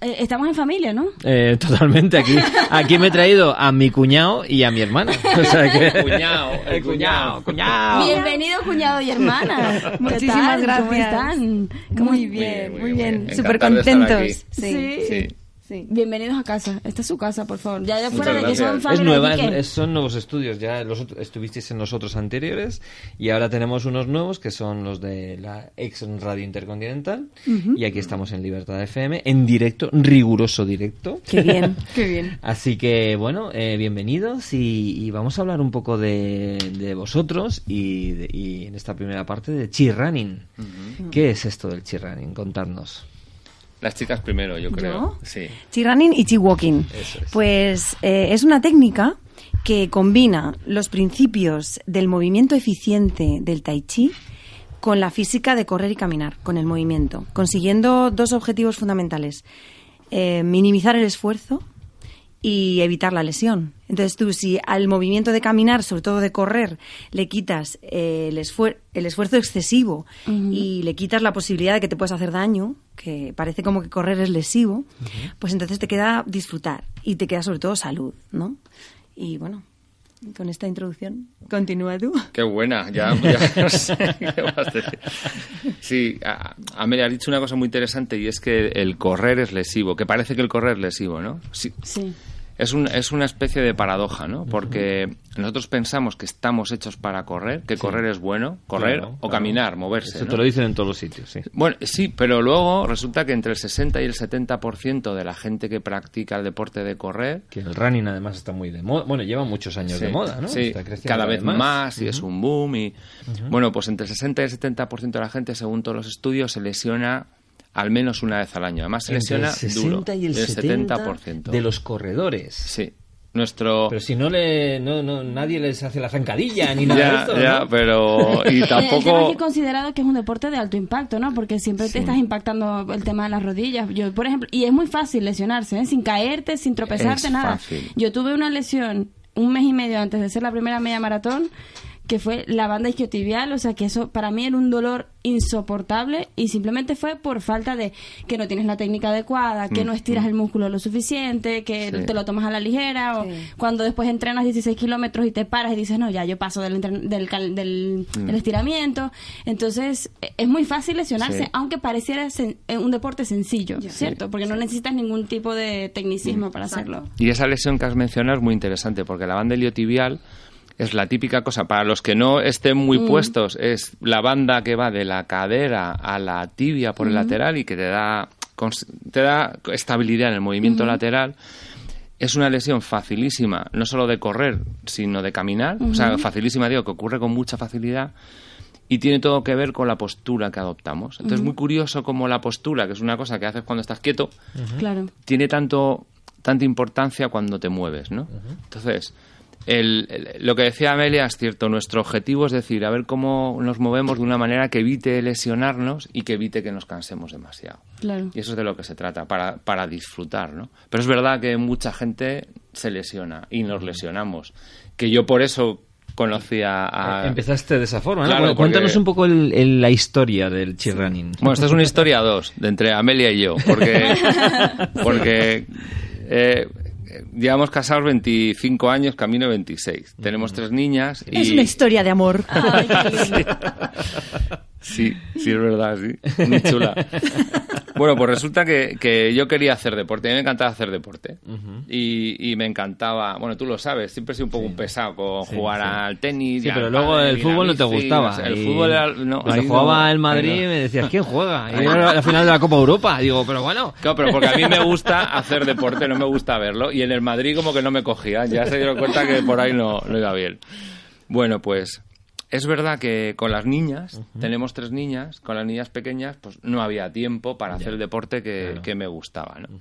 Eh, estamos en familia, ¿no? Eh, totalmente. Aquí, aquí me he traído a mi cuñado y a mi hermana. O sea que... Cuñado, el cuñado, cuñado. Bienvenido, cuñado y hermana. ¿Qué Muchísimas tal? gracias. ¿Cómo están? Muy bien, muy bien. bien. Súper Encantado de estar contentos. aquí. Sí. Sí. Sí. Sí. Bienvenidos a casa. Esta es su casa, por favor. Ya de fuera de que son Es nueva, es- son nuevos estudios. Ya los estuvisteis en los otros anteriores y ahora tenemos unos nuevos que son los de la ex Radio Intercontinental. Y aquí estamos en Libertad FM, en directo, riguroso directo. Qué bien, qué bien. Así que bueno, eh, bienvenidos y, y vamos a hablar un poco de, de vosotros y, de- y en esta primera parte de cheer running. ¿Qué es esto del cheer running? Contadnos. Las chicas primero, yo creo. ¿Yo? Sí. Y. Eso es. Pues eh, es una técnica que combina los principios del movimiento eficiente del tai chi con la física de correr y caminar, con el movimiento, consiguiendo dos objetivos fundamentales. Eh, minimizar el esfuerzo y evitar la lesión. Entonces tú si al movimiento de caminar, sobre todo de correr, le quitas eh, el, esfuer- el esfuerzo excesivo y le quitas la posibilidad de que te puedas hacer daño, que parece como que correr es lesivo, pues entonces te queda disfrutar y te queda sobre todo salud, ¿no? Y bueno, con esta introducción, continúa tú. Qué buena, ya, ya no sé qué más decir. Sí, a- Amelia, has dicho una cosa muy interesante y es que el correr es lesivo, que parece que el correr es lesivo, ¿no? Sí, Sí. Es, un, es una especie de paradoja, ¿no? Porque nosotros pensamos que estamos hechos para correr, que correr es bueno, correr Claro, o claro. caminar, moverse. Eso ¿no? te lo dicen en todos los sitios, sí. Bueno, sí, pero luego resulta que entre el 60 y el 70% de la gente que practica el deporte de correr Que el running además está muy de moda. Bueno, lleva muchos años Sí, de moda, ¿no? Sí, Está creciendo cada vez más. más, y es un boom. Y, Bueno, pues entre el 60 y el 70% de la gente, según todos los estudios, se lesiona al menos una vez al año. Además, se lesiona el 60 duro. y el, 70%, de los corredores. Sí. Nuestro... Pero si no le no, no nadie les hace la zancadilla ni nada de ya, esto, ya, ¿no? pero... Y El tema es tampoco... que he considerado que es un deporte de alto impacto, ¿no? Porque siempre te estás impactando el tema de las rodillas. Yo, por ejemplo, y es muy fácil lesionarse, ¿eh? Sin caerte, sin tropezarte, Es nada. fácil. Yo tuve una lesión un mes y medio antes de hacer la primera media maratón que fue la banda isquiotibial, o sea que eso para mí era un dolor insoportable y simplemente fue por falta de que no tienes la técnica adecuada, que no estiras el músculo lo suficiente, que Sí. te lo tomas a la ligera o Sí. cuando después entrenas 16 kilómetros y te paras y dices, no, ya yo paso del, entren- del, cal- del, del estiramiento. Entonces, e- es muy fácil lesionarse, Sí. aunque pareciera sen- eh, un deporte sencillo, ¿cierto? Porque no necesitas ningún tipo de tecnicismo para hacerlo. Y esa lesión que has mencionado es muy interesante porque la banda iliotibial es la típica cosa, para los que no estén muy puestos, es la banda que va de la cadera a la tibia por el lateral y que te da, te da estabilidad en el movimiento lateral. Es una lesión facilísima, no solo de correr, sino de caminar. O sea, facilísima, digo, que ocurre con mucha facilidad y tiene todo que ver con la postura que adoptamos. Entonces, es muy curioso como la postura, que es una cosa que haces cuando estás quieto, Claro. tiene tanto tanta importancia cuando te mueves, ¿no? Entonces, el- el- lo que decía Amelia es cierto, nuestro objetivo es decir, a ver cómo nos movemos de una manera que evite lesionarnos y que evite que nos cansemos demasiado. Claro. Y eso es de lo que se trata, para, para disfrutar, ¿no? Pero es verdad que mucha gente se lesiona y nos lesionamos, que yo por eso conocía a... Eh, Empezaste de esa forma, ¿no? Claro, Bueno, Cuéntanos porque- un poco el- el- la historia del cheer running. Bueno, esta es una historia a dos, de entre Amelia y yo, porque, porque eh, llevamos casados 25 años, camino 26. Tenemos tres niñas y... Es una historia de amor. Ay, qué lindo. Sí, sí, es verdad, sí. Muy chula. Bueno, pues resulta que, que yo quería hacer deporte. A mí me encantaba hacer deporte. y, y me encantaba, bueno, tú lo sabes, siempre he sido un poco un pesado con Sí, jugar sí. al tenis. Sí, y pero luego el y fútbol no te gustaba. el y fútbol era... No, cuando ahí jugaba no, el Madrid no. me decías, ¿quién juega? Y era la final de la Copa Europa. Digo, pero bueno. Claro, pero porque a mí me gusta hacer deporte, no me gusta verlo. Y en el Madrid como que no me cogía. Ya se dieron cuenta que por ahí no, no iba bien. Bueno, pues es verdad que con las niñas, tenemos tres niñas, con las niñas pequeñas, pues no había tiempo para hacer el deporte que, claro. que me gustaba, ¿no?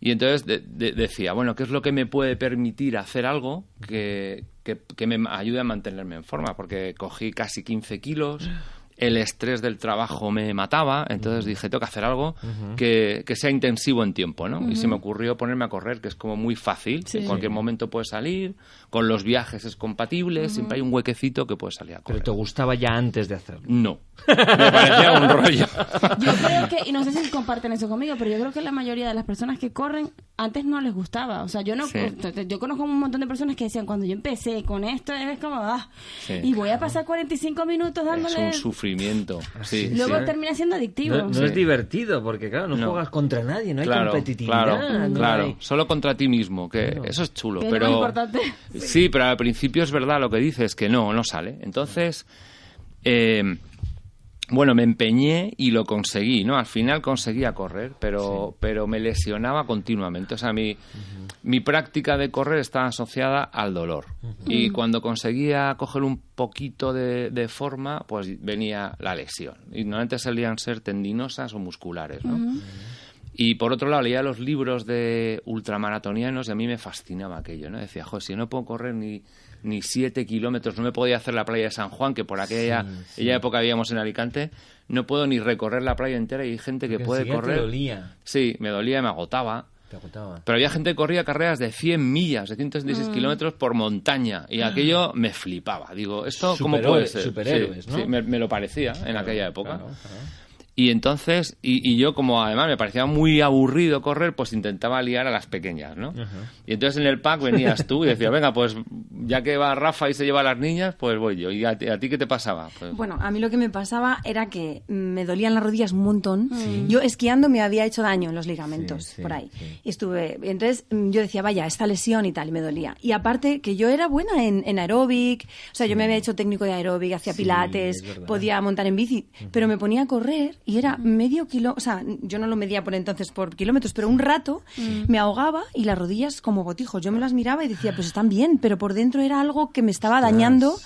Y entonces de- de- decía, bueno, ¿qué es lo que me puede permitir hacer algo que, que- que me ayude a mantenerme en forma? Porque cogí casi 15 kilos el estrés del trabajo me mataba, entonces dije, tengo que hacer algo que, que sea intensivo en tiempo, ¿no? Y se me ocurrió ponerme a correr, que es como muy fácil, en cualquier momento puedes salir, con los viajes es compatible, siempre hay un huequecito que puedes salir a correr. Pero te gustaba ya antes de hacerlo. No, me parecía un rollo. Yo creo que, y no sé si comparten eso conmigo, pero yo creo que la mayoría de las personas que corren antes no les gustaba. O sea, yo no, Sí. yo conozco un montón de personas que decían, cuando yo empecé con esto, es como, ah, Sí. y voy a pasar 45 minutos Es dándole... un sufrimiento. Sí, Luego sí. termina siendo adictivo. No, no Sí. es divertido, porque claro, no, No. juegas contra nadie, no hay claro, competitividad. Claro, no claro. hay- Solo contra ti mismo, que Claro. eso es chulo. Es pero importante. Sí, pero al principio es verdad lo que dices, que no, no sale. Entonces, eh, bueno, me empeñé y lo conseguí, ¿no? Al final conseguía correr, pero, pero me lesionaba continuamente. O sea, mi, mi práctica de correr estaba asociada al dolor. Y cuando conseguía coger un poquito de, de forma, pues venía la lesión. Y normalmente solían ser tendinosas o musculares, ¿no? Y por otro lado, leía los libros de ultramaratonianos y a mí me fascinaba aquello, ¿no? Decía, joder, si yo no puedo correr ni, ni siete kilómetros, no me podía hacer la playa de San Juan, que por aquella, aquella época vivíamos en Alicante, no puedo ni recorrer la playa entera y hay gente que Porque puede enseguida te correr. dolía. Sí, me dolía, me agotaba. Te agotaba. Pero había gente que corría carreras de 100 millas, de 176 kilómetros por montaña. Y aquello me flipaba. Digo, ¿esto cómo puede ser? superhéroes, Sí, ¿no? sí, me, me lo parecía en aquella época. Claro, claro. Y entonces, y, y yo como además me parecía muy aburrido correr, pues intentaba liar a las pequeñas, ¿no? Y entonces en el pack venías tú y decías, venga, pues ya que va Rafa y se lleva a las niñas, pues voy yo. ¿Y a, ti- a ti qué te pasaba? Pues, Bueno, a mí lo que me pasaba era que me dolían las rodillas un montón. Yo esquiando me había hecho daño en los ligamentos, Sí, sí, por ahí. sí. Y estuve, entonces mm, yo decía, vaya, esta lesión y tal, y me dolía. Y aparte que yo era buena en, en aeróbic, o sea, yo me había hecho técnico de aeróbic, hacía Sí, pilates, podía montar en bici, pero me ponía a correr y era medio kilo, o sea, yo no lo medía por entonces por kilómetros, pero un rato me ahogaba y las rodillas como botijos. Yo me las miraba y decía, pues están bien, pero por dentro era algo que me estaba dañando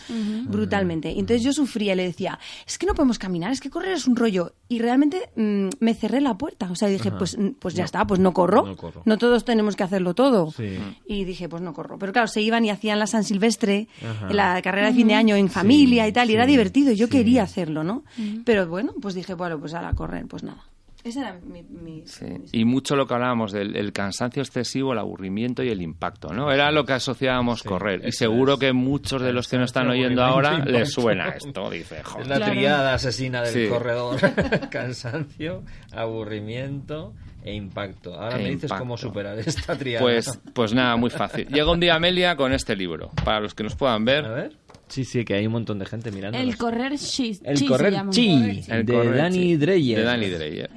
brutalmente. Y entonces yo sufría y le decía, es que no podemos caminar, es que correr es un rollo. Y realmente mm, me cerré la puerta. O sea, dije, pues, mm, pues ya está, pues no corro. no corro. No todos tenemos que hacerlo todo. Sí. Y dije, pues no corro. Pero claro, se iban y hacían la San Silvestre, Ajá. la carrera de fin de año en familia y tal, y era divertido. y Yo sí. quería hacerlo, ¿no? Pero bueno, pues dije, bueno, pues ahora a correr, pues nada. Ese era mi... mi- Sí, mi- Y mucho lo que hablábamos del el cansancio excesivo, el aburrimiento y el impacto, ¿no? Era lo que asociábamos correr. Y seguro es. que muchos de los que nos están oyendo ahora les suena esto. Dice, joder. Es la Claro. triada asesina del Sí. corredor. Cansancio, aburrimiento e impacto. Ahora E me dices cómo superar esta triada. Pues, pues nada, muy fácil. Llega un día Amelia con este libro. Para los que nos puedan A ver, ver. Sí, sí, que hay un montón de gente mirando. El correr chi, El chi correr chi. El de correr, Danny Dreyer. De Danny Dreyer.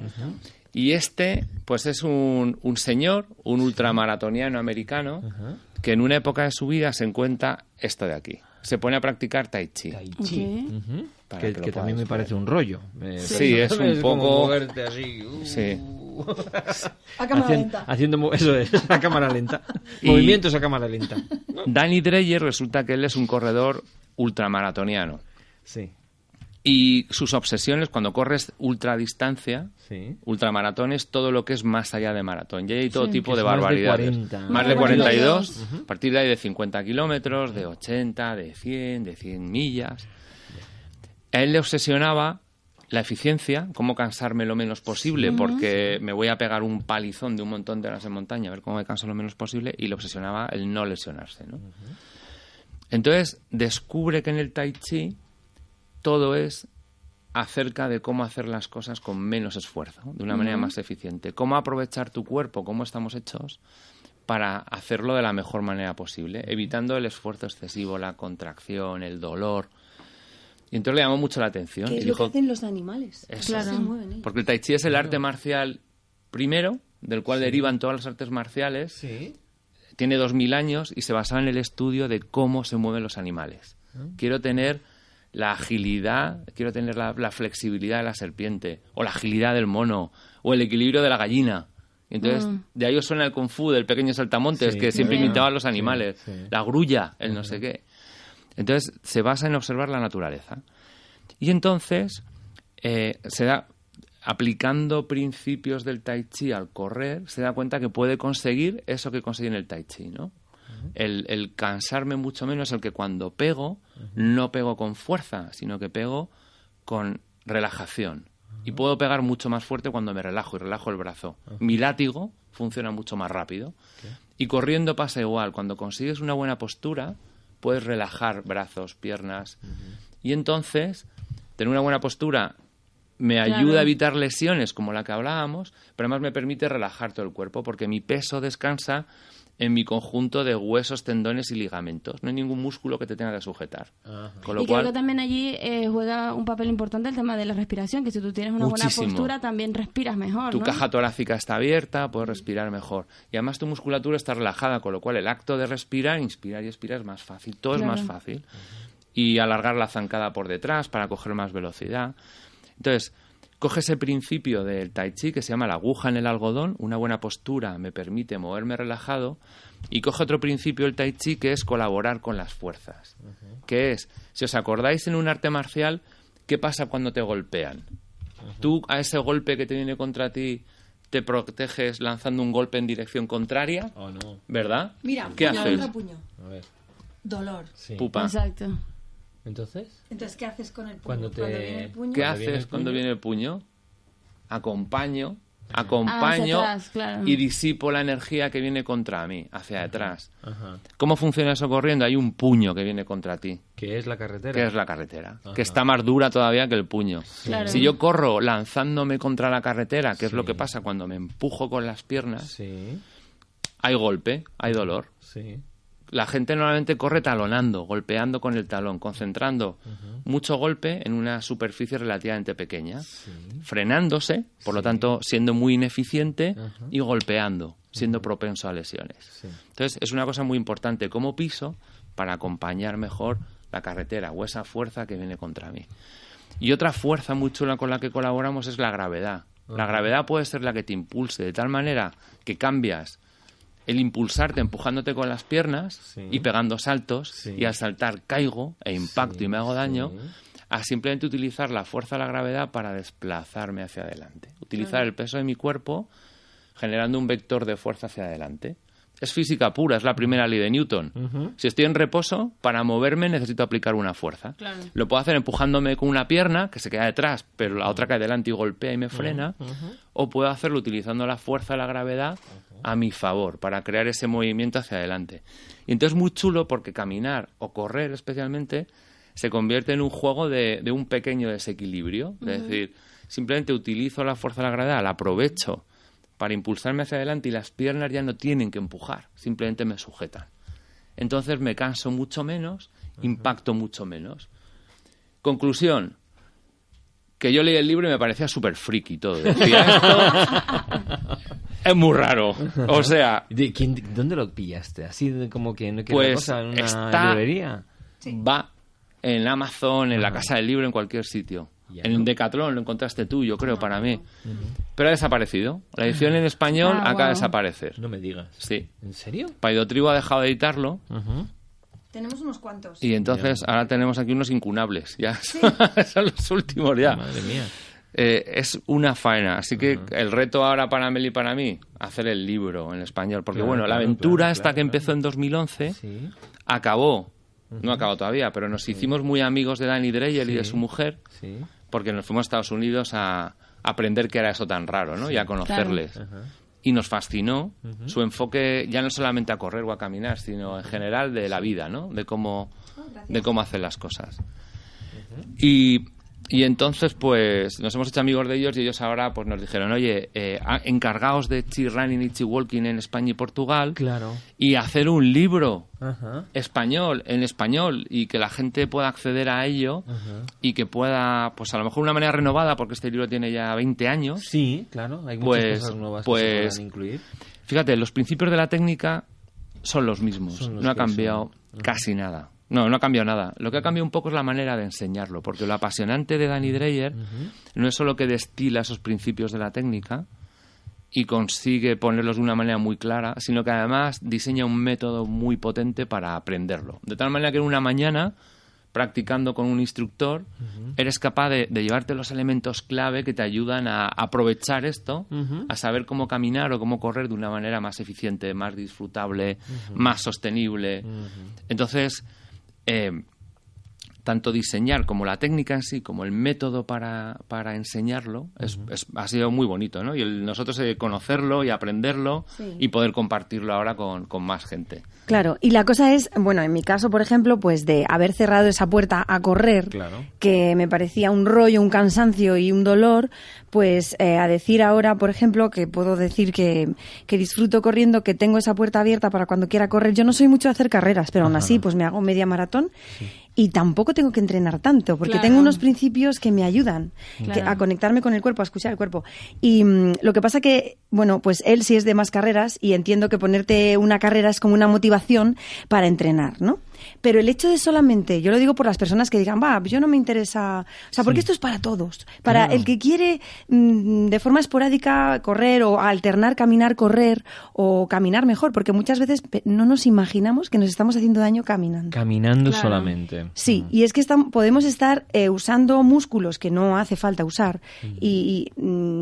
Y este, pues es un, un señor, un ultramaratoniano americano, que en una época de su vida se encuentra esto de aquí. Se pone a practicar tai chi. Tai chi. Para Que, que lo que también me parece un rollo. Sí, es un como poco- moverte así. uh. Sí. A cámara Hacien- lenta. Haciendo, eso es, a cámara lenta. Y- Movimientos a cámara lenta. Danny Dreyer resulta que él es un corredor ultramaratoniano. Sí, Y sus obsesiones cuando corres ultradistancia, sí. ultramaratones, todo lo que es más allá de maratón. Y hay todo Sí. tipo de es más de barbaridades. 40. Más de 42. A partir de ahí de 50 kilómetros, de 80, de 100, de 100 millas. A él le obsesionaba la eficiencia, cómo cansarme lo menos posible, porque me voy a pegar un palizón de un montón de horas en montaña, a ver cómo me canso lo menos posible, y le obsesionaba el no lesionarse. ¿no? Entonces descubre que en el tai chi todo es acerca de cómo hacer las cosas con menos esfuerzo, de una manera más eficiente. Cómo aprovechar tu cuerpo, cómo estamos hechos, para hacerlo de la mejor manera posible, evitando el esfuerzo excesivo, la contracción, el dolor. Y entonces le llamó mucho la atención. ¿Qué y lo que hacen los animales? Eso. Claro. Se mueven ellos. porque el tai chi es el arte marcial primero, del cual derivan todas las artes marciales, Sí. Tiene dos mil años y se basaba en el estudio de cómo se mueven los animales. Quiero tener la agilidad, quiero tener la, la flexibilidad de la serpiente, o la agilidad del mono, o el equilibrio de la gallina. Y Entonces, de ahí os suena el kung fu del pequeño saltamontes, Sí, que siempre imitaba a los animales, Sí, sí. la grulla, el no sé qué. Entonces, se basa en observar la naturaleza. Y entonces, eh, se da, aplicando principios del tai chi al correr, se da cuenta que puede conseguir eso que consigue en el tai chi, ¿no? el, el cansarme mucho menos, el que cuando pego, no pego con fuerza, sino que pego con relajación. Y puedo pegar mucho más fuerte cuando me relajo y relajo el brazo. Mi látigo funciona mucho más rápido. Y corriendo pasa igual. Cuando consigues una buena postura, puedes relajar brazos, piernas. Y entonces, tener una buena postura me Claro. ayuda a evitar lesiones como la que hablábamos, pero además me permite relajar todo el cuerpo porque mi peso descansa en mi conjunto de huesos, tendones y ligamentos. No hay ningún músculo que te tenga que sujetar. Con lo y creo cual, que también allí eh, juega un papel importante el tema de la respiración, que si tú tienes una Muchísimo. buena postura también respiras mejor, tu ¿no? caja torácica está abierta, puedes respirar mejor. Y además tu musculatura está relajada, con lo cual el acto de respirar, inspirar y expirar es más fácil. Todo Claro. es más fácil. Y alargar la zancada por detrás para coger más velocidad. Entonces, coge ese principio del tai chi que se llama la aguja en el algodón, una buena postura me permite moverme relajado, y coge otro principio del tai chi que es colaborar con las fuerzas. Que es, si os acordáis en un arte marcial, ¿qué pasa cuando te golpean? Tú a ese golpe que te viene contra ti te proteges lanzando un golpe en dirección contraria, Oh, no. ¿verdad? Mira, ¿qué puño haces? contra puño. A ver. Dolor. Sí. Pupa. Exacto. Entonces, Entonces, ¿qué haces con el puño? Cuando te- viene el puño, ¿Qué viene haces cuando viene el puño? Acompaño, Ah, acompaño atrás, claro. y disipo la energía que viene contra mí, hacia detrás. ajá. ¿Cómo funciona eso corriendo? Hay un puño que viene contra ti, ¿qué es la carretera? que es la carretera, Ajá. que está más dura todavía que el puño. Claro. Si yo corro lanzándome contra la carretera, que es lo que pasa cuando me empujo con las piernas, Sí, hay golpe, hay dolor. sí. La gente normalmente corre talonando, golpeando con el talón, concentrando mucho golpe en una superficie relativamente pequeña, frenándose, por lo tanto siendo muy ineficiente y golpeando, siendo propenso a lesiones. Sí. Entonces es una cosa muy importante como piso para acompañar mejor la carretera o esa fuerza que viene contra mí. Y otra fuerza muy chula con la que colaboramos es la gravedad. La gravedad puede ser la que te impulse de tal manera que cambias el impulsarte empujándote con las piernas Sí. y pegando saltos Sí. y al saltar caigo e impacto Sí, y me hago daño sí. a simplemente utilizar la fuerza de la gravedad para desplazarme hacia adelante. Utilizar el peso de mi cuerpo generando un vector de fuerza hacia adelante. Es física pura, es la primera ley de Newton. Si estoy en reposo, para moverme necesito aplicar una fuerza. Claro. Lo puedo hacer empujándome con una pierna, que se queda detrás, pero la otra cae delante y golpea y me frena. O puedo hacerlo utilizando la fuerza de la gravedad a mi favor, para crear ese movimiento hacia adelante. Y entonces es muy chulo porque caminar o correr especialmente se convierte en un juego de, de un pequeño desequilibrio. Es decir, simplemente utilizo la fuerza de la gravedad, la aprovecho para impulsarme hacia adelante y las piernas ya no tienen que empujar, simplemente me sujetan. Entonces me canso mucho menos, impacto mucho menos. Conclusión, que yo leí el libro y me parecía súper friki todo. Decía, esto es muy raro. O sea, ¿De quién- ¿Dónde lo pillaste? Así de como que no Pues cosa en una está- librería. va en Amazon, en la casa del libro, en cualquier sitio. Ya. En Decathlon lo encontraste tú, yo creo, para mí. Pero ha desaparecido. La edición en español Ah, acaba de desaparecer. No me digas. Sí. ¿En serio? Paidotribo ha dejado de editarlo. Tenemos unos cuantos. y entonces ahora tenemos aquí unos incunables. Ya son los últimos ya. Madre mía. Eh, es una faena. Así que el reto ahora para Mel y para mí, hacer el libro en español. Porque Claro, bueno, la aventura claro, esta claro, que claro. empezó en 2011 Sí. acabó. No acabó todavía, pero nos hicimos muy amigos de Danny Dreyer y de su mujer Sí. porque nos fuimos a Estados Unidos a aprender qué era eso tan raro, ¿no? Y a conocerles. Y nos fascinó su enfoque ya no solamente a correr o a caminar, sino en general de la vida, ¿no? De cómo, de cómo hacen las cosas. Y, y entonces, pues, nos hemos hecho amigos de ellos y ellos ahora pues nos dijeron, oye, eh, encargaos de Chi Running y Chi Walking en España y Portugal Claro. y hacer un libro Ajá. español, en español, y que la gente pueda acceder a ello y que pueda, pues a lo mejor de una manera renovada, porque este libro tiene ya 20 años. Sí, claro. Hay muchas Pues- cosas nuevas que pues- se pueden incluir. Fíjate, los principios de la técnica son los mismos, Son los no ha cambiado casi nada. No, no ha cambiado nada. Lo que ha cambiado un poco es la manera de enseñarlo, porque lo apasionante de Danny Dreyer no es solo que destila esos principios de la técnica y consigue ponerlos de una manera muy clara, sino que además diseña un método muy potente para aprenderlo. De tal manera que en una mañana, practicando con un instructor, eres capaz de, de llevarte los elementos clave que te ayudan a aprovechar esto, a saber cómo caminar o cómo correr de una manera más eficiente, más disfrutable, más sostenible. Entonces, eh, tanto diseñar como la técnica en sí, como el método para, para enseñarlo, es, es- ha sido muy bonito, ¿no? Y el- nosotros eh, conocerlo y aprenderlo Sí. y poder compartirlo ahora con, con más gente. Claro, y la cosa es, bueno, en mi caso, por ejemplo, pues de haber cerrado esa puerta a correr, Claro. que me parecía un rollo, un cansancio y un dolor, pues eh, a decir ahora, por ejemplo, que puedo decir que, que disfruto corriendo, que tengo esa puerta abierta para cuando quiera correr. Yo no soy mucho de hacer carreras, pero aún así, pues me hago media maratón y tampoco tengo que entrenar tanto, porque Claro. tengo unos principios que me ayudan que- a conectarme con el cuerpo, a escuchar el cuerpo. Y mm, lo que pasa que, bueno, pues él sí es de más carreras y entiendo que ponerte una carrera es como una motivación para entrenar, ¿no? Pero el hecho de solamente, yo lo digo por las personas que digan, va, yo no me interesa, o sea, porque esto es para todos, para Claro. el que quiere mm, de forma esporádica correr o alternar caminar, correr o caminar mejor, porque muchas veces no nos imaginamos que nos estamos haciendo daño caminando. Caminando Claro. solamente. Sí, y es que estam- podemos estar eh, usando músculos que no hace falta usar y, y, mm,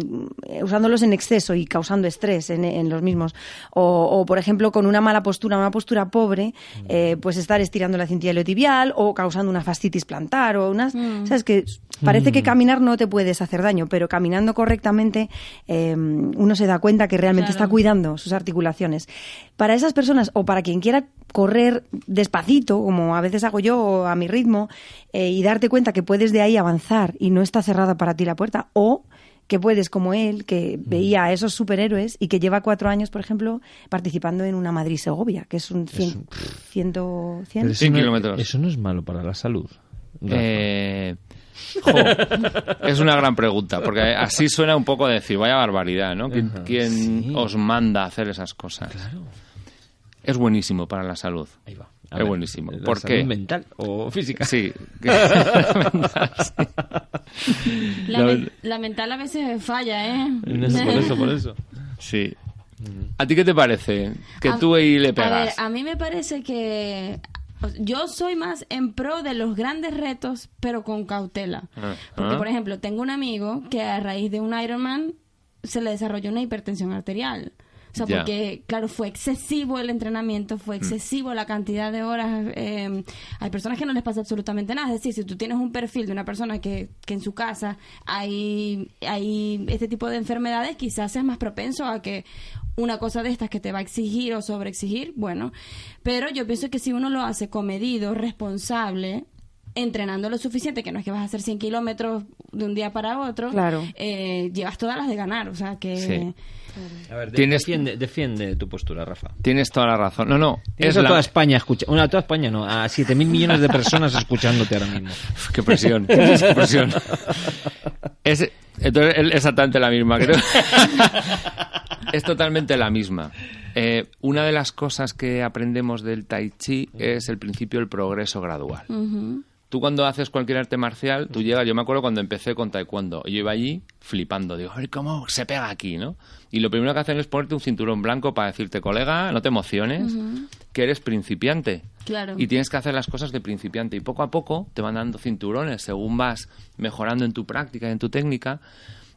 eh, usándolos en exceso y causando estrés en, en los mismos. O, o, por ejemplo, con una mala postura, una postura pobre, eh, pues estar estirando la cintilla iliotibial o causando una fascitis plantar o unas... ¿Sabes? Que parece que caminar no te puedes hacer daño, pero caminando correctamente eh, uno se da cuenta que realmente Claro. está cuidando sus articulaciones. Para esas personas o para quien quiera correr despacito, como a veces hago yo, o a mi ritmo, eh, y darte cuenta que puedes de ahí avanzar y no está cerrada para ti la puerta, o que puedes, como él, que veía a esos superhéroes y que lleva cuatro años, por ejemplo, participando en una Madrid-Segovia, que es un cien, ciento, cien. Pero eso Cien no- kilómetros. Eso no es malo para la salud. Eh, jo, es una gran pregunta, porque así suena un poco decir, vaya barbaridad, ¿no? ¿Quién, sí. os manda a hacer esas cosas? Es buenísimo para la salud. Ahí va. Es buenísimo. ¿La ¿Por salud qué? mental o física? Sí. La la mental a veces falla, ¿eh? por eso, por eso. sí. ¿A ti qué te parece? Que A- tú ahí le A ver, pegas. a mí me parece que yo soy más en pro de los grandes retos, pero con cautela. Ah. Porque, Ah. por ejemplo, tengo un amigo que a raíz de un Ironman se le desarrolló una hipertensión arterial. O sea, porque, claro, fue excesivo el entrenamiento, fue excesivo la cantidad de horas. eh, hay personas que no les pasa absolutamente nada. Es decir, si tú tienes un perfil de una persona que, que en su casa hay, hay este tipo de enfermedades, quizás seas más propenso a que una cosa de estas que te va a exigir o sobreexigir, bueno. Pero yo pienso que si uno lo hace comedido, responsable, entrenando lo suficiente, que no es que vas a hacer 100 kilómetros de un día para otro, Claro. eh, llevas todas las de ganar. O sea que... Sí. A ver, Tienes- defiende, defiende tu postura, Rafa. Tienes toda la razón. No, no. Tienes Es a la... toda España escucha, bueno, a toda España no, a 7.000 millones de personas escuchándote ahora mismo. Qué presión. qué presión. Es, entonces, es exactamente la misma, creo. es totalmente la misma. Eh, una de las cosas que aprendemos del Tai Chi es el principio del progreso gradual. Ujú. Tú cuando haces cualquier arte marcial, tú llegas, yo me acuerdo cuando empecé con taekwondo, yo iba allí flipando, digo, a ver cómo se pega aquí, ¿no? Y lo primero que hacen es ponerte un cinturón blanco para decirte, colega, no te emociones, que eres principiante. Claro. Y tienes que hacer las cosas de principiante. Y poco a poco te van dando cinturones según vas mejorando en tu práctica y en tu técnica.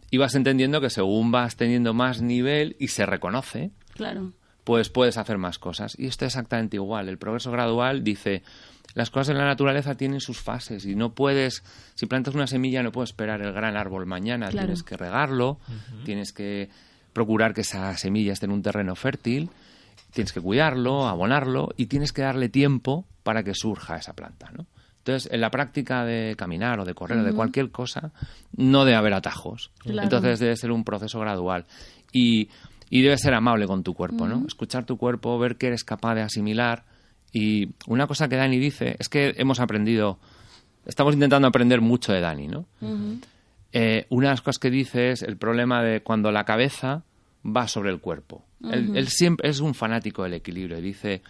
Y vas entendiendo que según vas teniendo más nivel y se reconoce, Claro. Pues puedes hacer más cosas. Y esto es exactamente igual. El progreso gradual dice, las cosas en la naturaleza tienen sus fases y no puedes, si plantas una semilla no puedes esperar el gran árbol mañana, Claro. tienes que regarlo, tienes que procurar que esa semilla esté en un terreno fértil, tienes que cuidarlo, abonarlo y tienes que darle tiempo para que surja esa planta, ¿no? Entonces, en la práctica de caminar o de correr o de cualquier cosa, no debe haber atajos. Claro. Entonces, debe ser un proceso gradual. Y, y debe ser amable con tu cuerpo, ¿no? Escuchar tu cuerpo, ver que eres capaz de asimilar. Y una cosa que Dani dice es que hemos aprendido, estamos intentando aprender mucho de Dani, ¿no? Eh, una de las cosas que dice es el problema de cuando la cabeza va sobre el cuerpo. él, él siempre es un fanático del equilibrio y dice,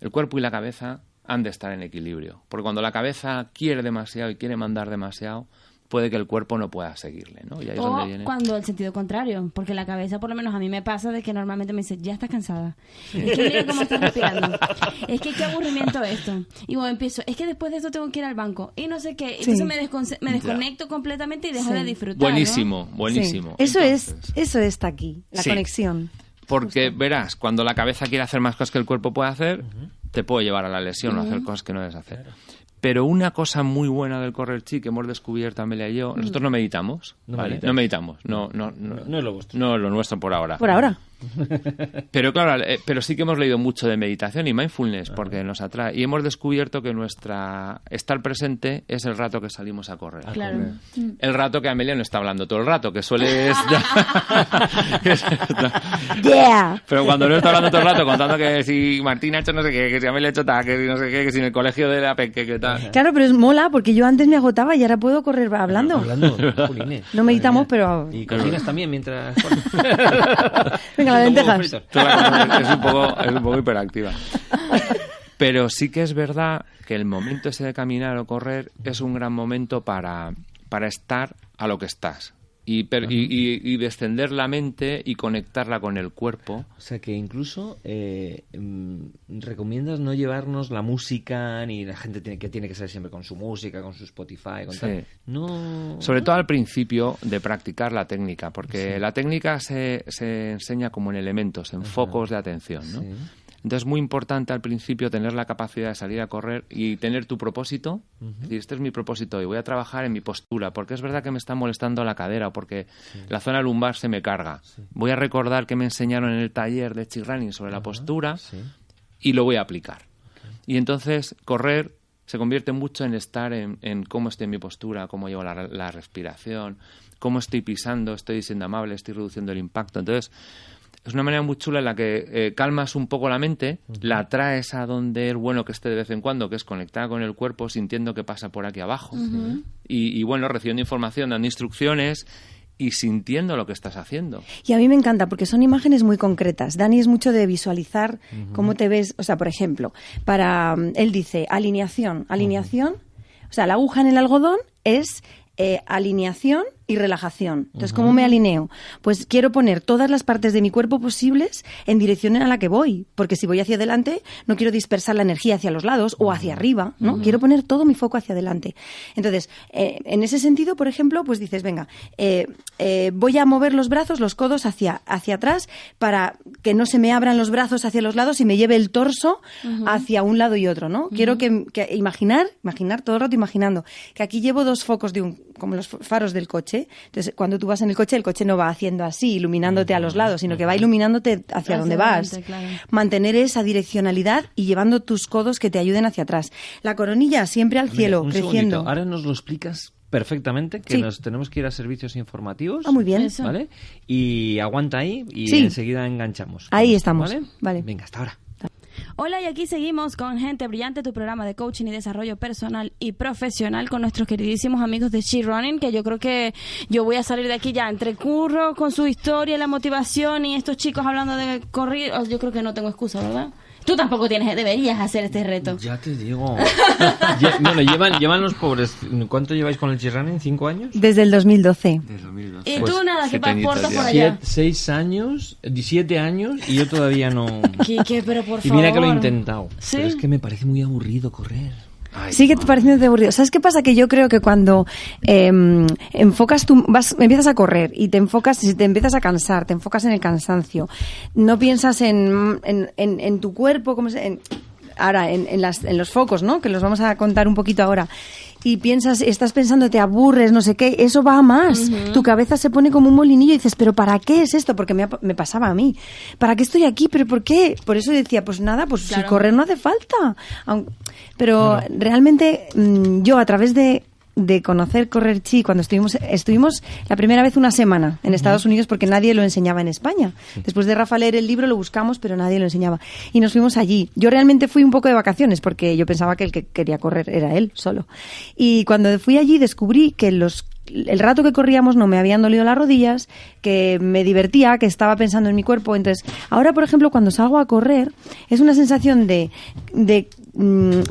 el cuerpo y la cabeza han de estar en equilibrio. Porque cuando la cabeza quiere demasiado y quiere mandar demasiado, puede que el cuerpo no pueda seguirle, ¿no? Y ahí es O donde viene... cuando el sentido contrario, porque la cabeza, por lo menos a mí me pasa de que normalmente me dice, ya estás cansada. Es que mira cómo estás respirando. Es que qué aburrimiento esto. Y bueno, empiezo, es que después de eso tengo que ir al banco. Y no sé qué. Entonces Sí. me, desconce- me desconecto completamente y dejo Sí. de disfrutar. ¿no? Buenísimo, Sí. buenísimo. Eso es, Entonces, eso está aquí, la Sí. conexión. Porque verás, cuando la cabeza quiere hacer más cosas que el cuerpo puede hacer, te puede llevar a la lesión o hacer cosas que no debes hacer. Pero una cosa muy buena del correr chi que hemos descubierto Amelia y yo, nosotros no meditamos, No ¿vale? meditas. No meditamos, no, no, no, No es lo vuestro. no es lo nuestro por ahora. Por ahora. Pero claro, eh, pero sí que hemos leído mucho de meditación y mindfulness porque nos atrae y hemos descubierto que nuestra estar presente es el rato que salimos a correr. Claro. El rato que Amelia no está hablando todo el rato, que suele estar... Yeah. Pero cuando no está hablando todo el rato contando que si Martín ha hecho no sé qué, que si Amelia ha hecho tal, que si no sé qué, que si en el colegio de la peque, que tal. Claro, pero es mola porque yo antes me agotaba y ahora puedo correr hablando. Hablando. No meditamos, pero- Y cocinas también mientras... Venga, las lentejas. es un poco, es un poco hiperactiva. Pero sí que es verdad que el momento ese de caminar o correr es un gran momento para, para estar a lo que estás. Y, per- y, y- y descender la mente y conectarla con el cuerpo. O sea que incluso eh, mm, recomiendas no llevarnos la música ni la gente tiene que tiene que ser siempre con su música, con su Spotify, con Sí. tal. No. Sobre todo al principio de practicar la técnica, porque la técnica se, se enseña como en elementos, en focos de atención. ¿no? Sí. Entonces es muy importante al principio tener la capacidad de salir a correr y tener tu propósito. Es decir, este es mi propósito y voy a trabajar en mi postura, porque es verdad que me está molestando la cadera o porque la zona lumbar se me carga. Voy a recordar que me enseñaron en el taller de Chi Running sobre la postura Sí. y lo voy a aplicar. Y entonces correr se convierte mucho en estar en, en cómo estoy en mi postura, cómo llevo la, la respiración, cómo estoy pisando, estoy siendo amable, estoy reduciendo el impacto. Entonces, es una manera muy chula en la que eh, calmas un poco la mente, la traes a donde es bueno que esté de vez en cuando, que es conectada con el cuerpo, sintiendo que pasa por aquí abajo. y, y bueno, recibiendo información, dando instrucciones y sintiendo lo que estás haciendo. Y a mí me encanta porque son imágenes muy concretas. Dani es mucho de visualizar cómo te ves. O sea, por ejemplo, para mm, él dice alineación, alineación. O sea, la aguja en el algodón es eh, alineación y relajación. Entonces, ¿cómo me alineo? Pues quiero poner todas las partes de mi cuerpo posibles en dirección a la que voy, porque si voy hacia adelante no quiero dispersar la energía hacia los lados o hacia arriba, ¿no? Quiero poner todo mi foco hacia adelante. Entonces, eh, en ese sentido, por ejemplo, pues dices, venga, eh, eh, voy a mover los brazos, los codos hacia, hacia atrás para que no se me abran los brazos hacia los lados y me lleve el torso hacia un lado y otro, ¿no? Quiero que, que imaginar, imaginar todo el rato imaginando que aquí llevo dos focos de un, como los faros del coche. Entonces, cuando tú vas en el coche, el coche no va haciendo así, iluminándote a los lados, sino que va iluminándote hacia, donde vas. claro. Mantener esa direccionalidad y llevando tus codos que te ayuden hacia atrás. La coronilla siempre al cielo, Un creciendo. segundito. Ahora nos lo explicas perfectamente, que Sí. nos tenemos que ir a servicios informativos. Ah, muy bien. Eso. ¿Vale? Y aguanta ahí y Sí. enseguida enganchamos. Ahí estamos. ¿Vale? Vale. Venga, hasta ahora. Hola, y aquí seguimos con Gente Brillante, tu programa de coaching y desarrollo personal y profesional con nuestros queridísimos amigos de She Running, que yo creo que yo voy a salir de aquí ya entre curro con su historia, la motivación y estos chicos hablando de correr. oh, Yo creo que no tengo excusa, ¿verdad? Tú tampoco tienes, deberías hacer este reto. Ya te digo. Bueno, llevan, llevan los pobres. ¿Cuánto lleváis con el Chirrunning? ¿Cinco años? Desde el 2012. Y Pues tú nada, que ya. por allá. Siete- seis años, siete años y yo todavía no. Quique, pero por Y favor. mira que lo he intentado. Sí. Pero es que me parece muy aburrido correr. Sigue pareciéndote aburrido. ¿Sabes qué pasa? Que yo creo que cuando em, enfocas tu, vas, empiezas a correr y te enfocas, te empiezas a cansar, te enfocas en el cansancio, no piensas en, en, en- en tu cuerpo, como se, en, ahora en, en las, en los focos, ¿no? Que los vamos a contar un poquito ahora. Y piensas, estás pensando, te aburres, no sé qué, eso va a más. Tu cabeza se pone como un molinillo y dices, pero ¿para qué es esto? Porque me, ha- me pasaba a mí. ¿Para qué estoy aquí? ¿Pero por qué? Por eso decía, pues nada, pues si correr no hace falta. Pero realmente mm, yo a través de, de conocer Correr Chi, cuando estuvimos, estuvimos la primera vez una semana en Estados Unidos porque nadie lo enseñaba en España. Después de Rafa leer el libro lo buscamos, pero nadie lo enseñaba. Y nos fuimos allí. Yo realmente fui un poco de vacaciones porque yo pensaba que el que quería correr era él solo. Y cuando fui allí descubrí que los el rato que corríamos no me habían dolido las rodillas, que me divertía, que estaba pensando en mi cuerpo. Entonces, ahora, por ejemplo, cuando salgo a correr, es una sensación de, de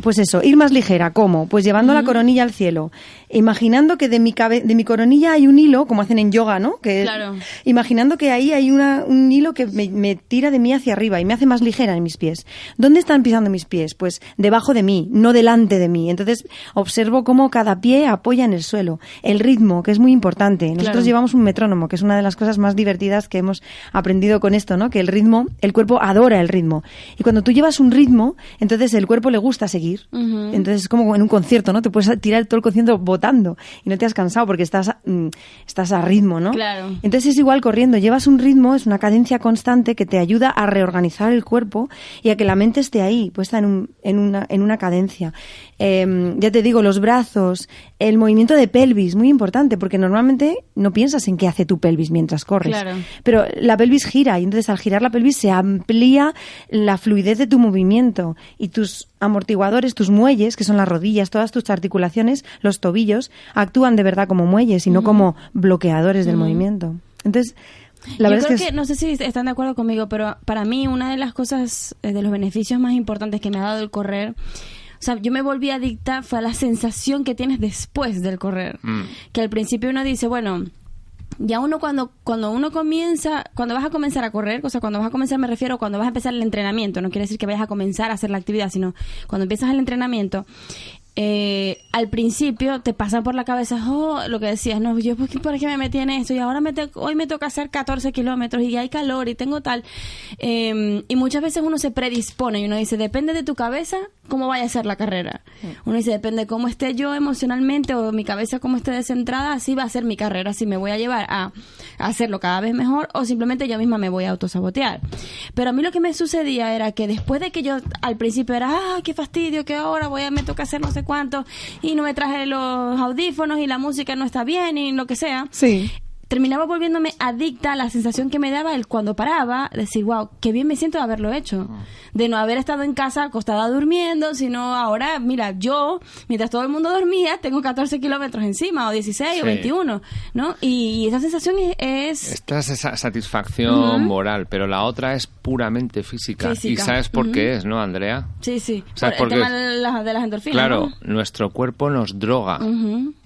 pues eso, ir más ligera. ¿Cómo? Pues llevando la coronilla al cielo. Imaginando que de mi, cabe- de mi coronilla hay un hilo, como hacen en yoga, ¿no? Que Claro. Imaginando que ahí hay una, un hilo que me, me tira de mí hacia arriba y me hace más ligera en mis pies. ¿Dónde están pisando mis pies? Pues debajo de mí, no delante de mí. Entonces observo cómo cada pie apoya en el suelo. El ritmo, que es muy importante. Nosotros Claro. llevamos un metrónomo, que es una de las cosas más divertidas que hemos aprendido con esto, ¿no? Que el ritmo, el cuerpo adora el ritmo. Y cuando tú llevas un ritmo, entonces el cuerpo le gusta seguir. Entonces es como en un concierto, ¿no? Te puedes tirar todo el concierto y no te has cansado porque estás, mm, estás a ritmo, ¿no? Claro. Entonces es igual corriendo. Llevas un ritmo, es una cadencia constante que te ayuda a reorganizar el cuerpo y a que la mente esté ahí, puesta en, un- en, una, en una cadencia. Eh, ya te digo, los brazos, el movimiento de pelvis, muy importante, porque normalmente no piensas en qué hace tu pelvis mientras corres. Claro. Pero la pelvis gira y entonces al girar la pelvis se amplía la fluidez de tu movimiento y tus amortiguadores, tus muelles, que son las rodillas, todas tus articulaciones, los tobillos, actúan de verdad como muelles y no como bloqueadores del movimiento. Entonces, la Yo creo es que, no sé si están de acuerdo conmigo, pero para mí una de las cosas, eh, de los beneficios más importantes que me ha dado el correr, sea, yo me volví adicta fue a la sensación que tienes después del correr. Mm. Que al principio uno dice, bueno, ya uno cuando cuando uno comienza, cuando vas a comenzar a correr, o sea, cuando vas a comenzar me refiero cuando vas a empezar el entrenamiento, no quiere decir que vayas a comenzar a hacer la actividad, sino cuando empiezas el entrenamiento, eh, al principio te pasan por la cabeza, oh, lo que decías, no, yo por qué, por qué me metí en esto y ahora me te- hoy me toca hacer 14 kilómetros y hay calor y tengo tal. Eh, y muchas veces uno se predispone y uno dice, depende de tu cabeza cómo vaya a ser la carrera. Uno dice, depende de cómo esté yo emocionalmente o mi cabeza cómo esté descentrada, así va a ser mi carrera, si me voy a llevar a, a hacerlo cada vez mejor o simplemente yo misma me voy a autosabotear. Pero a mí lo que me sucedía era que después de que yo al principio era, ah, qué fastidio, que ahora voy a, me toca hacer no sé cuánto y no me traje los audífonos y la música no está bien y lo que sea sí. Terminaba volviéndome adicta a la sensación que me daba el cuando paraba, decir, wow, qué bien me siento de haberlo hecho. De no haber estado en casa acostada durmiendo, sino ahora, mira, yo, mientras todo el mundo dormía, tengo 14 kilómetros encima, o 16 o Sí. 21, ¿no? Y esa sensación es... es- Esta es esa satisfacción moral, pero la otra es puramente física. Física. ¿Y sabes por qué es, no, Andrea? sí, sí. ¿Sabes Por el tema de las, de las endorfinas, Claro, ¿no? nuestro cuerpo nos droga.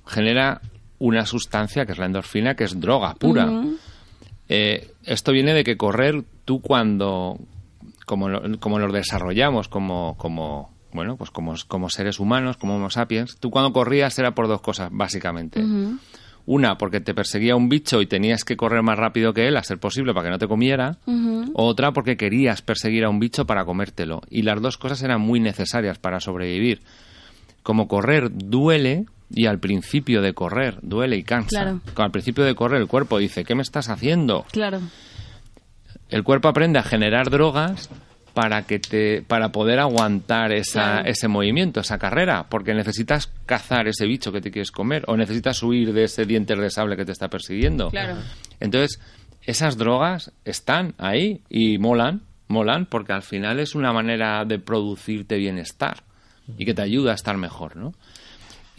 Genera una sustancia que es la endorfina, que es droga pura. Eh, esto viene de que correr, tú cuando, como, lo- como nos desarrollamos como, como, bueno, pues como, como seres humanos, como Homo sapiens, tú cuando corrías era por dos cosas, básicamente. Una, porque te perseguía un bicho y tenías que correr más rápido que él, a ser posible, para que no te comiera. Otra, porque querías perseguir a un bicho para comértelo. Y las dos cosas eran muy necesarias para sobrevivir. Como correr duele, y al principio de correr duele y cansa. Claro. Al principio de correr el cuerpo dice, ¿qué me estás haciendo? Claro. el cuerpo aprende a generar drogas para que te para poder aguantar esa, Claro. ese movimiento, esa carrera, porque necesitas cazar ese bicho que te quieres comer o necesitas huir de ese diente de sable que te está persiguiendo. Claro. Entonces, esas drogas están ahí y molan, molan porque al final es una manera de producirte bienestar y que te ayuda a estar mejor, ¿no?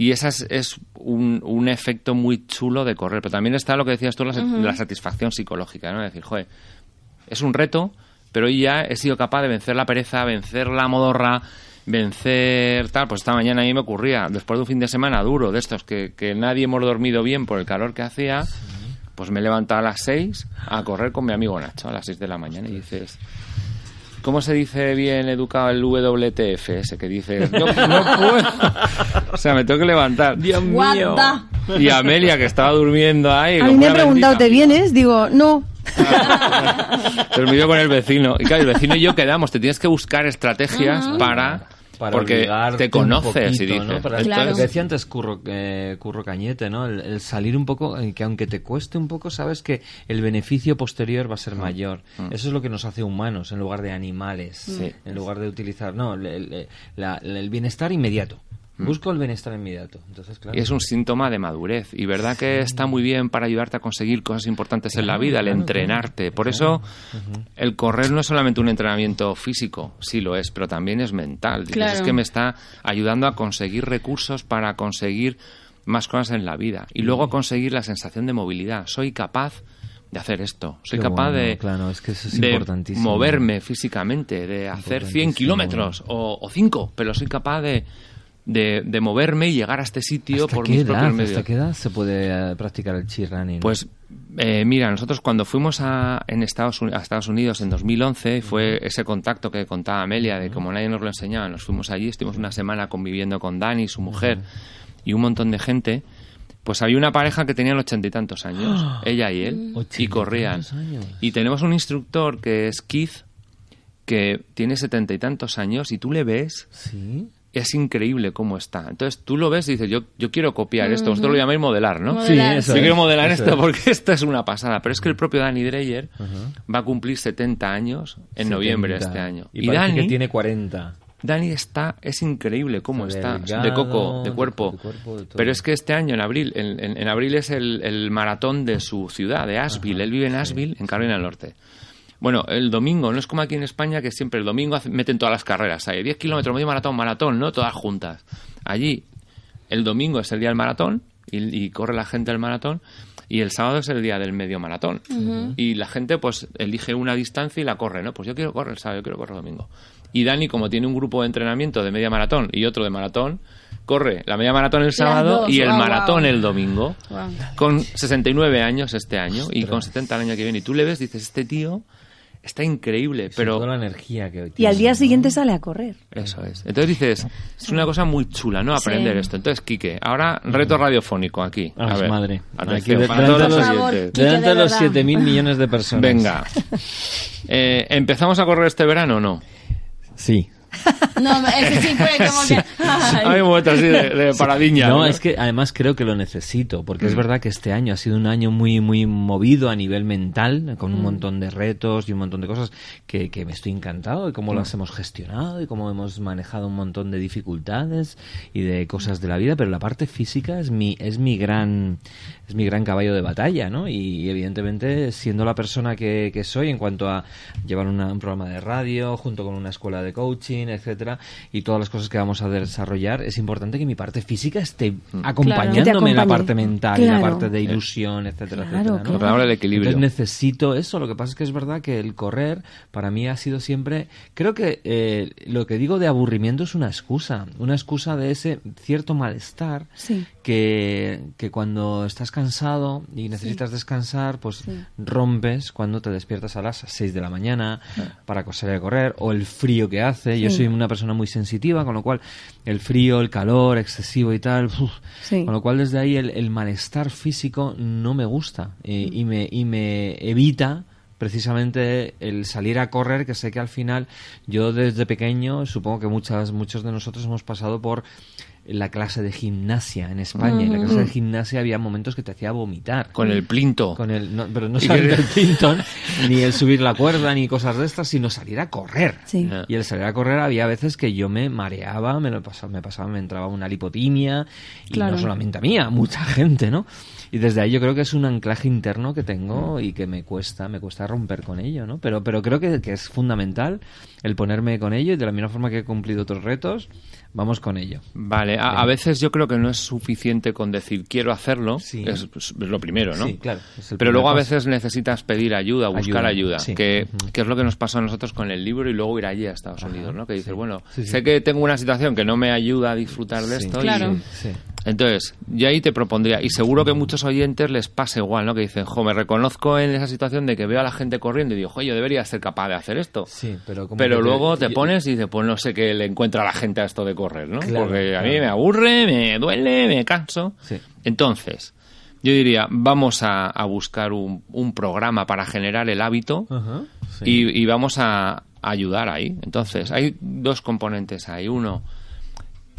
Y ese es, es un, un efecto muy chulo de correr. Pero también está lo que decías tú, la satisfacción psicológica, ¿no? Es decir, joder, es un reto, pero hoy ya he sido capaz de vencer la pereza, vencer la modorra, vencer tal. Pues esta mañana a mí me ocurría, después de un fin de semana duro, de estos que, que nadie hemos dormido bien por el calor que hacía, pues me he levantado a las 6 a correr con mi amigo Nacho a las 6 de la mañana y dices... ¿Cómo se dice bien educado el WTF ese que dices, no, no puedo? O sea, me tengo que levantar. Dios mío. Y Amelia, que estaba durmiendo ahí. A mí me han preguntado, bendita. ¿te vienes? Digo, no. Dormido con el vecino. Y claro, el vecino y yo quedamos. Te tienes que buscar estrategias para... Para porque te un poquito. ¿no? Para- Claro. Lo que decía antes Curro, eh, Curro Cañete, ¿no? El, el salir un poco, eh, que aunque te cueste un poco, sabes que el beneficio posterior va a ser mayor. Eso es lo que nos hace humanos en lugar de animales. Sí. En lugar de utilizar, no, el, el- la- el bienestar inmediato. Busco el bienestar inmediato. Entonces, claro. Y es un síntoma de madurez. Y verdad que está muy bien para ayudarte a conseguir cosas importantes en la vida, el claro, entrenarte. Por eso, el correr no es solamente un entrenamiento físico, sí lo es, pero también es mental. Dices, Claro. Es que me está ayudando a conseguir recursos para conseguir más cosas en la vida. Y luego conseguir la sensación de movilidad. Soy capaz de hacer esto. Soy Qué capaz bueno, de, claro, es que eso es de importantísimo. moverme físicamente, de hacer 100 Importantísimo. kilómetros o, o 5, pero soy capaz de, de, de moverme y llegar a este sitio ¿Hasta por qué mis edad, propios medios. ¿Hasta qué edad se puede eh, practicar el chi running? Pues eh, mira, nosotros cuando fuimos a, en Estados, a Estados Unidos en 2011, fue ese contacto que contaba Amelia, de como nadie nos lo enseñaba, nos fuimos allí, estuvimos una semana conviviendo con Dani, su mujer, y un montón de gente. Pues había una pareja que tenían ochenta y tantos años, ella y él, y corrían. años. Y tenemos un instructor que es Keith, que tiene setenta y tantos años y tú le ves Sí. Es increíble cómo está. Entonces tú lo ves y dices, yo, yo quiero copiar esto. Vosotros lo llamáis modelar, ¿no? Modelar, eso Yo es. quiero modelar Eso esto es. porque esto es una pasada. Pero es que el propio Danny Dreyer va a cumplir 70 años en noviembre de 70. este año. Y, Y, parece Dani, que tiene 40. Dani está, es increíble cómo Está está, delgado, de coco, de cuerpo. de cuerpo, de todo. Pero es que este año, en abril, en, en- en abril es el, el maratón de su ciudad, de Asheville. Él vive en Asheville, en Carolina del Norte. Bueno, el domingo, no es como aquí en España que siempre el domingo hace- meten todas las carreras. Hay 10 kilómetros, medio maratón, maratón, ¿no? Todas juntas. Allí, el domingo es el día del maratón y, y corre la gente el maratón. Y el sábado es el día del medio maratón. Y la gente, pues, elige una distancia y la corre, ¿no? Pues yo quiero correr el sábado, yo quiero correr el domingo. Y Dani, como tiene un grupo de entrenamiento de media maratón y otro de maratón, corre la media maratón el sábado dos, y el maratón el domingo. Guau. Con 69 años este año y con 70 el año que viene. Y tú le ves, dices, este tío está increíble, Pero pero toda la energía que hoy Y al día ¿no? siguiente sale a correr. eso es. Entonces dices, es una cosa muy chula, ¿no? Aprender Sí. esto. Entonces, Quique, ahora reto radiofónico aquí. Ah, A ver, madre. atención, Aquí de- delante los favor. Quique, Delante de de los verdad. 7 mil millones de personas. Venga. Eh, ¿Empezamos a correr este verano o no? Sí. No, ese sí fue como que... ay. Hay un momento así de, de paradiña. No, es que además creo que lo necesito, porque Mm. es verdad que este año ha sido un año muy muy movido a nivel mental, con Mm. un montón de retos y un montón de cosas que, que me estoy encantado de Mm. cómo las hemos gestionado y cómo hemos manejado un montón de dificultades y de cosas de la vida, pero la parte física es mi es mi gran es mi gran caballo de batalla, ¿no? Y, evidentemente siendo la persona que, que soy en cuanto a llevar una- un programa de radio junto con una escuela de coaching, etcétera, y todas las cosas que vamos a desarrollar, es importante que mi parte física esté acompañándome Que te en la parte mental y la Claro. parte de ilusión, etcétera, Claro, etcétera. ¿no? claro. Del equilibrio. Entonces necesito eso. Lo que pasa es que es verdad que el correr para mí ha sido siempre. Creo que eh, lo que digo de aburrimiento es una excusa. Una excusa de ese cierto malestar Sí. que, que cuando estás cansado y necesitas descansar, pues rompes cuando te despiertas a las 6 de la mañana para salir a correr o el frío que hace. Yo Soy una persona muy sensitiva, con lo cual el frío, el calor excesivo y tal, uf, con lo cual desde ahí el, el malestar físico no me gusta eh, y, me, y me evita precisamente el salir a correr, que sé que al final yo desde pequeño, supongo que muchas, muchos de nosotros hemos pasado por la clase de gimnasia en España. Y en la clase de gimnasia había momentos que te hacía vomitar. Con el plinto. Con el, no, pero no salir del Clinton, ni el subir la cuerda, ni cosas de estas, sino salir a correr. Sí. Y el salir a correr había veces que yo me mareaba, me lo pasaba, me pasaba, me entraba una lipotimia, y Claro. no solamente a mí, a mucha gente, ¿no? Y desde ahí yo creo que es un anclaje interno que tengo y que me cuesta, me cuesta romper con ello, ¿no? Pero, pero creo que, que es fundamental el ponerme con ello y de la misma forma que he cumplido otros retos, vamos con ello. Vale, a, a veces yo creo que no es suficiente con decir quiero hacerlo, Sí. es, es lo primero, ¿no? Sí, claro, Pero luego a paso. veces necesitas pedir ayuda, buscar ayuda, Ayuda, sí. que, es lo que nos pasó a nosotros con el libro y luego ir allí a Estados Unidos, ¿no? Que dices, bueno, Sí, sí. sé que tengo una situación que no me ayuda a disfrutar de Sí. esto y- Claro. Sí. entonces, yo ahí te propondría, y seguro que muchos oyentes les pasa igual, ¿no? Que dicen, jo, me reconozco en esa situación de que veo a la gente corriendo y digo, jo, yo debería ser capaz de hacer esto. Sí, pero como Pero que luego te pones y dices, pues no sé qué le encuentra a la gente a esto de correr, ¿no? Claro, Porque a mí claro. me aburre, me duele, me canso. Sí. Entonces, yo diría, vamos a, a buscar un, un programa para generar el hábito Ajá, sí. y, y vamos a ayudar ahí. Entonces, hay dos componentes ahí. Uno,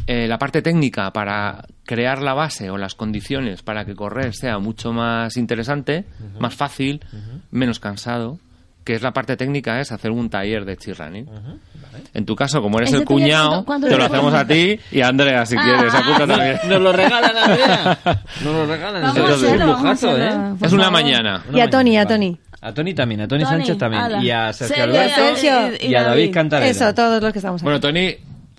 eh, la parte técnica para crear la base o las condiciones para que correr sea mucho más interesante, más fácil, menos cansado, que es la parte técnica, es hacer un taller de cheat running. En tu caso, como eres ¿Ese el cuñado, te lo hacemos a ti y a Andrea, si Ah, quieres, apunta también. Nos lo regalan, Andrea. Nos lo regalan. Vamos a es un lujazo. ¿eh? Por Es una favor. mañana. Y a Tony, a Vale. Tony. A Tony también, a Tony, Tony, Sánchez también. ala. Y a Sergio Alberto. Sergio. Y a David Cantarero. Eso, todos los que estamos aquí. Bueno, Tony,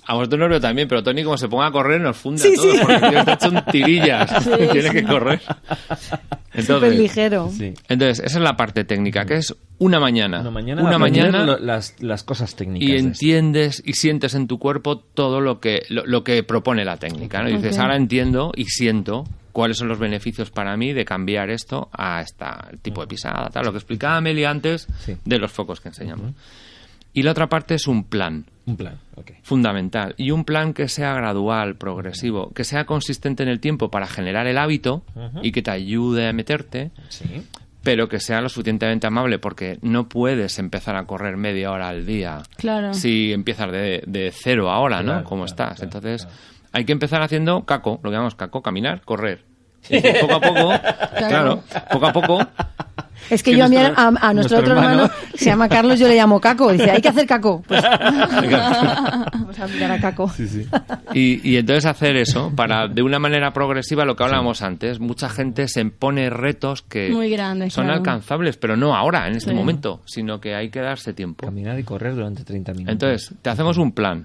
a vosotros no veo también, pero Tony, como se ponga a correr, nos funde Sí, a todos, sí. porque tío está hecho un tirillas. Sí, Tiene sí. que correr. Súper Entonces, ligero. Sí. entonces, esa es la parte técnica, que es una mañana. Una mañana, Una mañana lo- las, las cosas técnicas. y entiendes y sientes en tu cuerpo todo lo que, lo, lo que propone la técnica. ¿no? Y dices, ahora entiendo y siento cuáles son los beneficios para mí de cambiar esto a esta el tipo de pisada, tal, lo que explicaba Meli antes Sí. de los focos que enseñamos. Y la otra parte es un plan Un plan, ok. fundamental y un plan que sea gradual, progresivo, que sea consistente en el tiempo para generar el hábito y que te ayude a meterte, Sí. pero que sea lo suficientemente amable porque no puedes empezar a correr media hora al día Claro. si empiezas de, de cero ahora, ¿no? Claro, Como claro, estás. claro, Entonces, hay que empezar haciendo caco, lo que llamamos caco, caminar, correr. Y poco a poco, claro, poco a poco, Es que Que yo a, mi- nuestro- a, a nuestro, nuestro otro hermano, hermano- se llama Carlos, yo le llamo Caco. Dice, hay que hacer Caco. Pues, vamos a mirar a Caco. Y, y entonces hacer eso, para de una manera progresiva, lo que hablábamos antes, mucha gente se impone retos que Muy grandes, son claro. alcanzables, pero no ahora, en este Sí. momento, sino que hay que darse tiempo. Caminar y correr durante 30 minutos. Entonces, te hacemos un plan.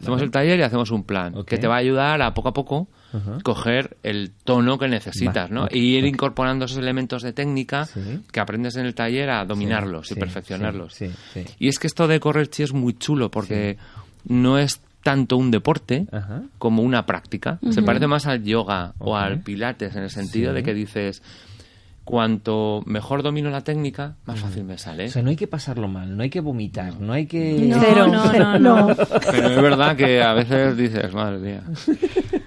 Hacemos el taller y hacemos un plan que te va a ayudar a poco a poco Ajá. coger el tono que necesitas, Va, ¿no? ok, y ir incorporando esos elementos de técnica Sí. que aprendes en el taller a dominarlos Sí, y perfeccionarlos. sí, sí, sí. Y es que esto de correr chi es muy chulo porque no es tanto un deporte Ajá. como una práctica. Se parece más al yoga o al pilates en el sentido Sí. de que dices cuanto mejor domino la técnica, más fácil me sale. O sea, no hay que pasarlo mal, no hay que vomitar, no hay que... No, Cero, no, cero, no, no. Pero es verdad que a veces dices, madre mía.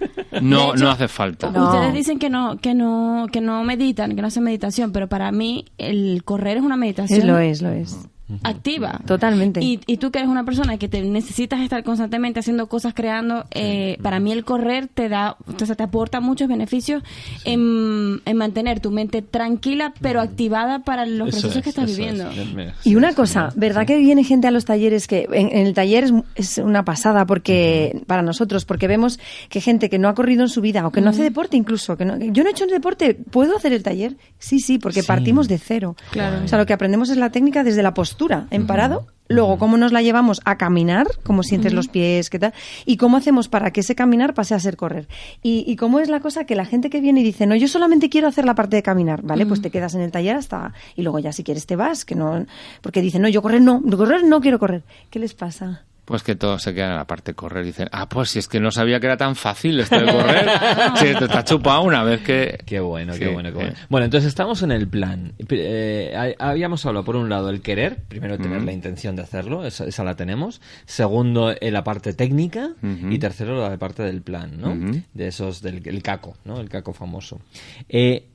No, hecho, no hace falta. No. Ustedes dicen que no, que no, que no meditan, que no hacen meditación, pero para mí el correr es una meditación Es, lo es, lo es. Activa. Totalmente. Y, y tú que eres una persona que te necesitas estar constantemente haciendo cosas, creando, eh, para mí el correr te da, o sea, te aporta muchos beneficios en, en mantener tu mente tranquila, pero activada para los Eso procesos es, que estás viviendo. es. Y sí, una sí, cosa, sí. ¿verdad que viene gente a los talleres que en, en el taller es, es una pasada porque para nosotros, porque vemos que gente que no ha corrido en su vida o que no hace deporte incluso, que no, yo no he hecho deporte, ¿puedo hacer el taller? Sí, sí, porque Sí. partimos de cero. Claro. O sea, lo que aprendemos es la técnica desde la postura, en parado, luego cómo nos la llevamos a caminar, cómo sientes los pies, qué tal, y cómo hacemos para que ese caminar pase a ser correr. Y, y cómo es la cosa que la gente que viene y dice, no, yo solamente quiero hacer la parte de caminar, ¿vale? Pues te quedas en el taller hasta, y luego ya si quieres te vas, que no, porque dicen, no, yo correr no, correr no quiero correr. ¿Qué les pasa? Pues que todos se quedan en la parte de correr y dicen, ah, pues si es que no sabía que era tan fácil esto de correr. si te está chupado una vez que... Qué bueno, qué bueno, qué eh. bueno. Bueno, entonces estamos en el plan. Eh, ha- habíamos hablado, por un lado, el querer, primero tener la intención de hacerlo, esa, esa la tenemos. Segundo, eh, la parte técnica. Y tercero, la parte del plan, ¿no? De esos, del el caco, ¿no? El caco famoso. Eh,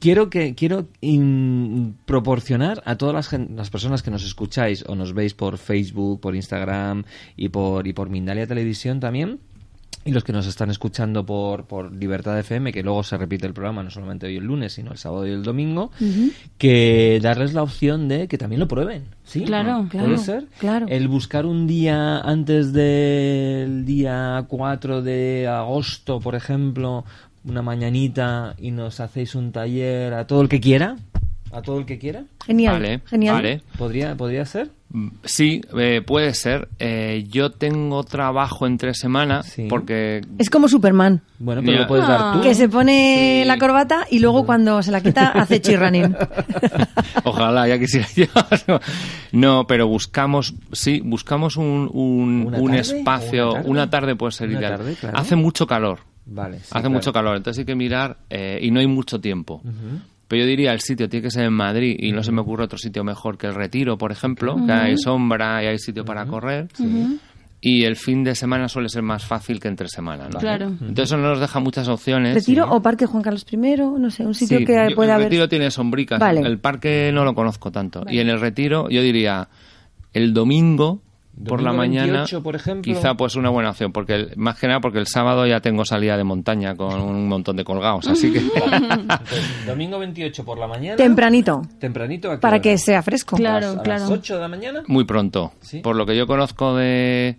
quiero que quiero in- proporcionar a todas las, las personas que nos escucháis o nos veis por Facebook, por Instagram y por y por Mindalia Televisión también y los que nos están escuchando por, por Libertad FM, que luego se repite el programa no solamente hoy el lunes, sino el sábado y el domingo, que darles la opción de que también lo prueben. ¿Sí? Claro, ¿Puede claro, ser? claro. El buscar un día antes del día 4 de agosto, por ejemplo, una mañanita y nos hacéis un taller a todo el que quiera. A todo el que quiera. Genial, Vale, genial. vale. ¿Podría, podría ser? Mm, Sí, eh, puede ser. Eh, yo tengo trabajo entre semana Sí. porque Es como Superman, Bueno, pero lo puedes dar tú. que se pone Sí. la corbata y luego cuando se la quita hace chirranín. Ojalá, ya quisiera yo. No, pero buscamos, sí, buscamos un, un, ¿Una un tarde? espacio. ¿Una tarde? Una tarde puede ser Una ideal. tarde, claro. Hace mucho calor. Vale. sí, hace claro. mucho calor, entonces hay que mirar eh, y no hay mucho tiempo. Pero yo diría el sitio tiene que ser en Madrid y no se me ocurre otro sitio mejor que el Retiro, por ejemplo, que hay sombra y hay sitio para correr. Y el fin de semana suele ser más fácil que entre semana, ¿no? Claro. Entonces eso nos deja muchas opciones. Retiro o Parque Juan Carlos I, no sé, un sitio Sí, que yo- pueda el haber. retiro tiene sombricas. Vale. El parque no lo conozco tanto. Y en el retiro, yo diría, el domingo por la mañana, 28, por ejemplo. quizá pues una buena opción, porque el- más que nada porque el sábado ya tengo salida de montaña con un montón de colgados, así que Entonces, domingo 28 por la mañana. Tempranito, Tempranito. ¿a para hora? que sea fresco. Claro. ¿A las, a claro. las 8 de la mañana? muy pronto. Sí. Por lo que yo conozco de,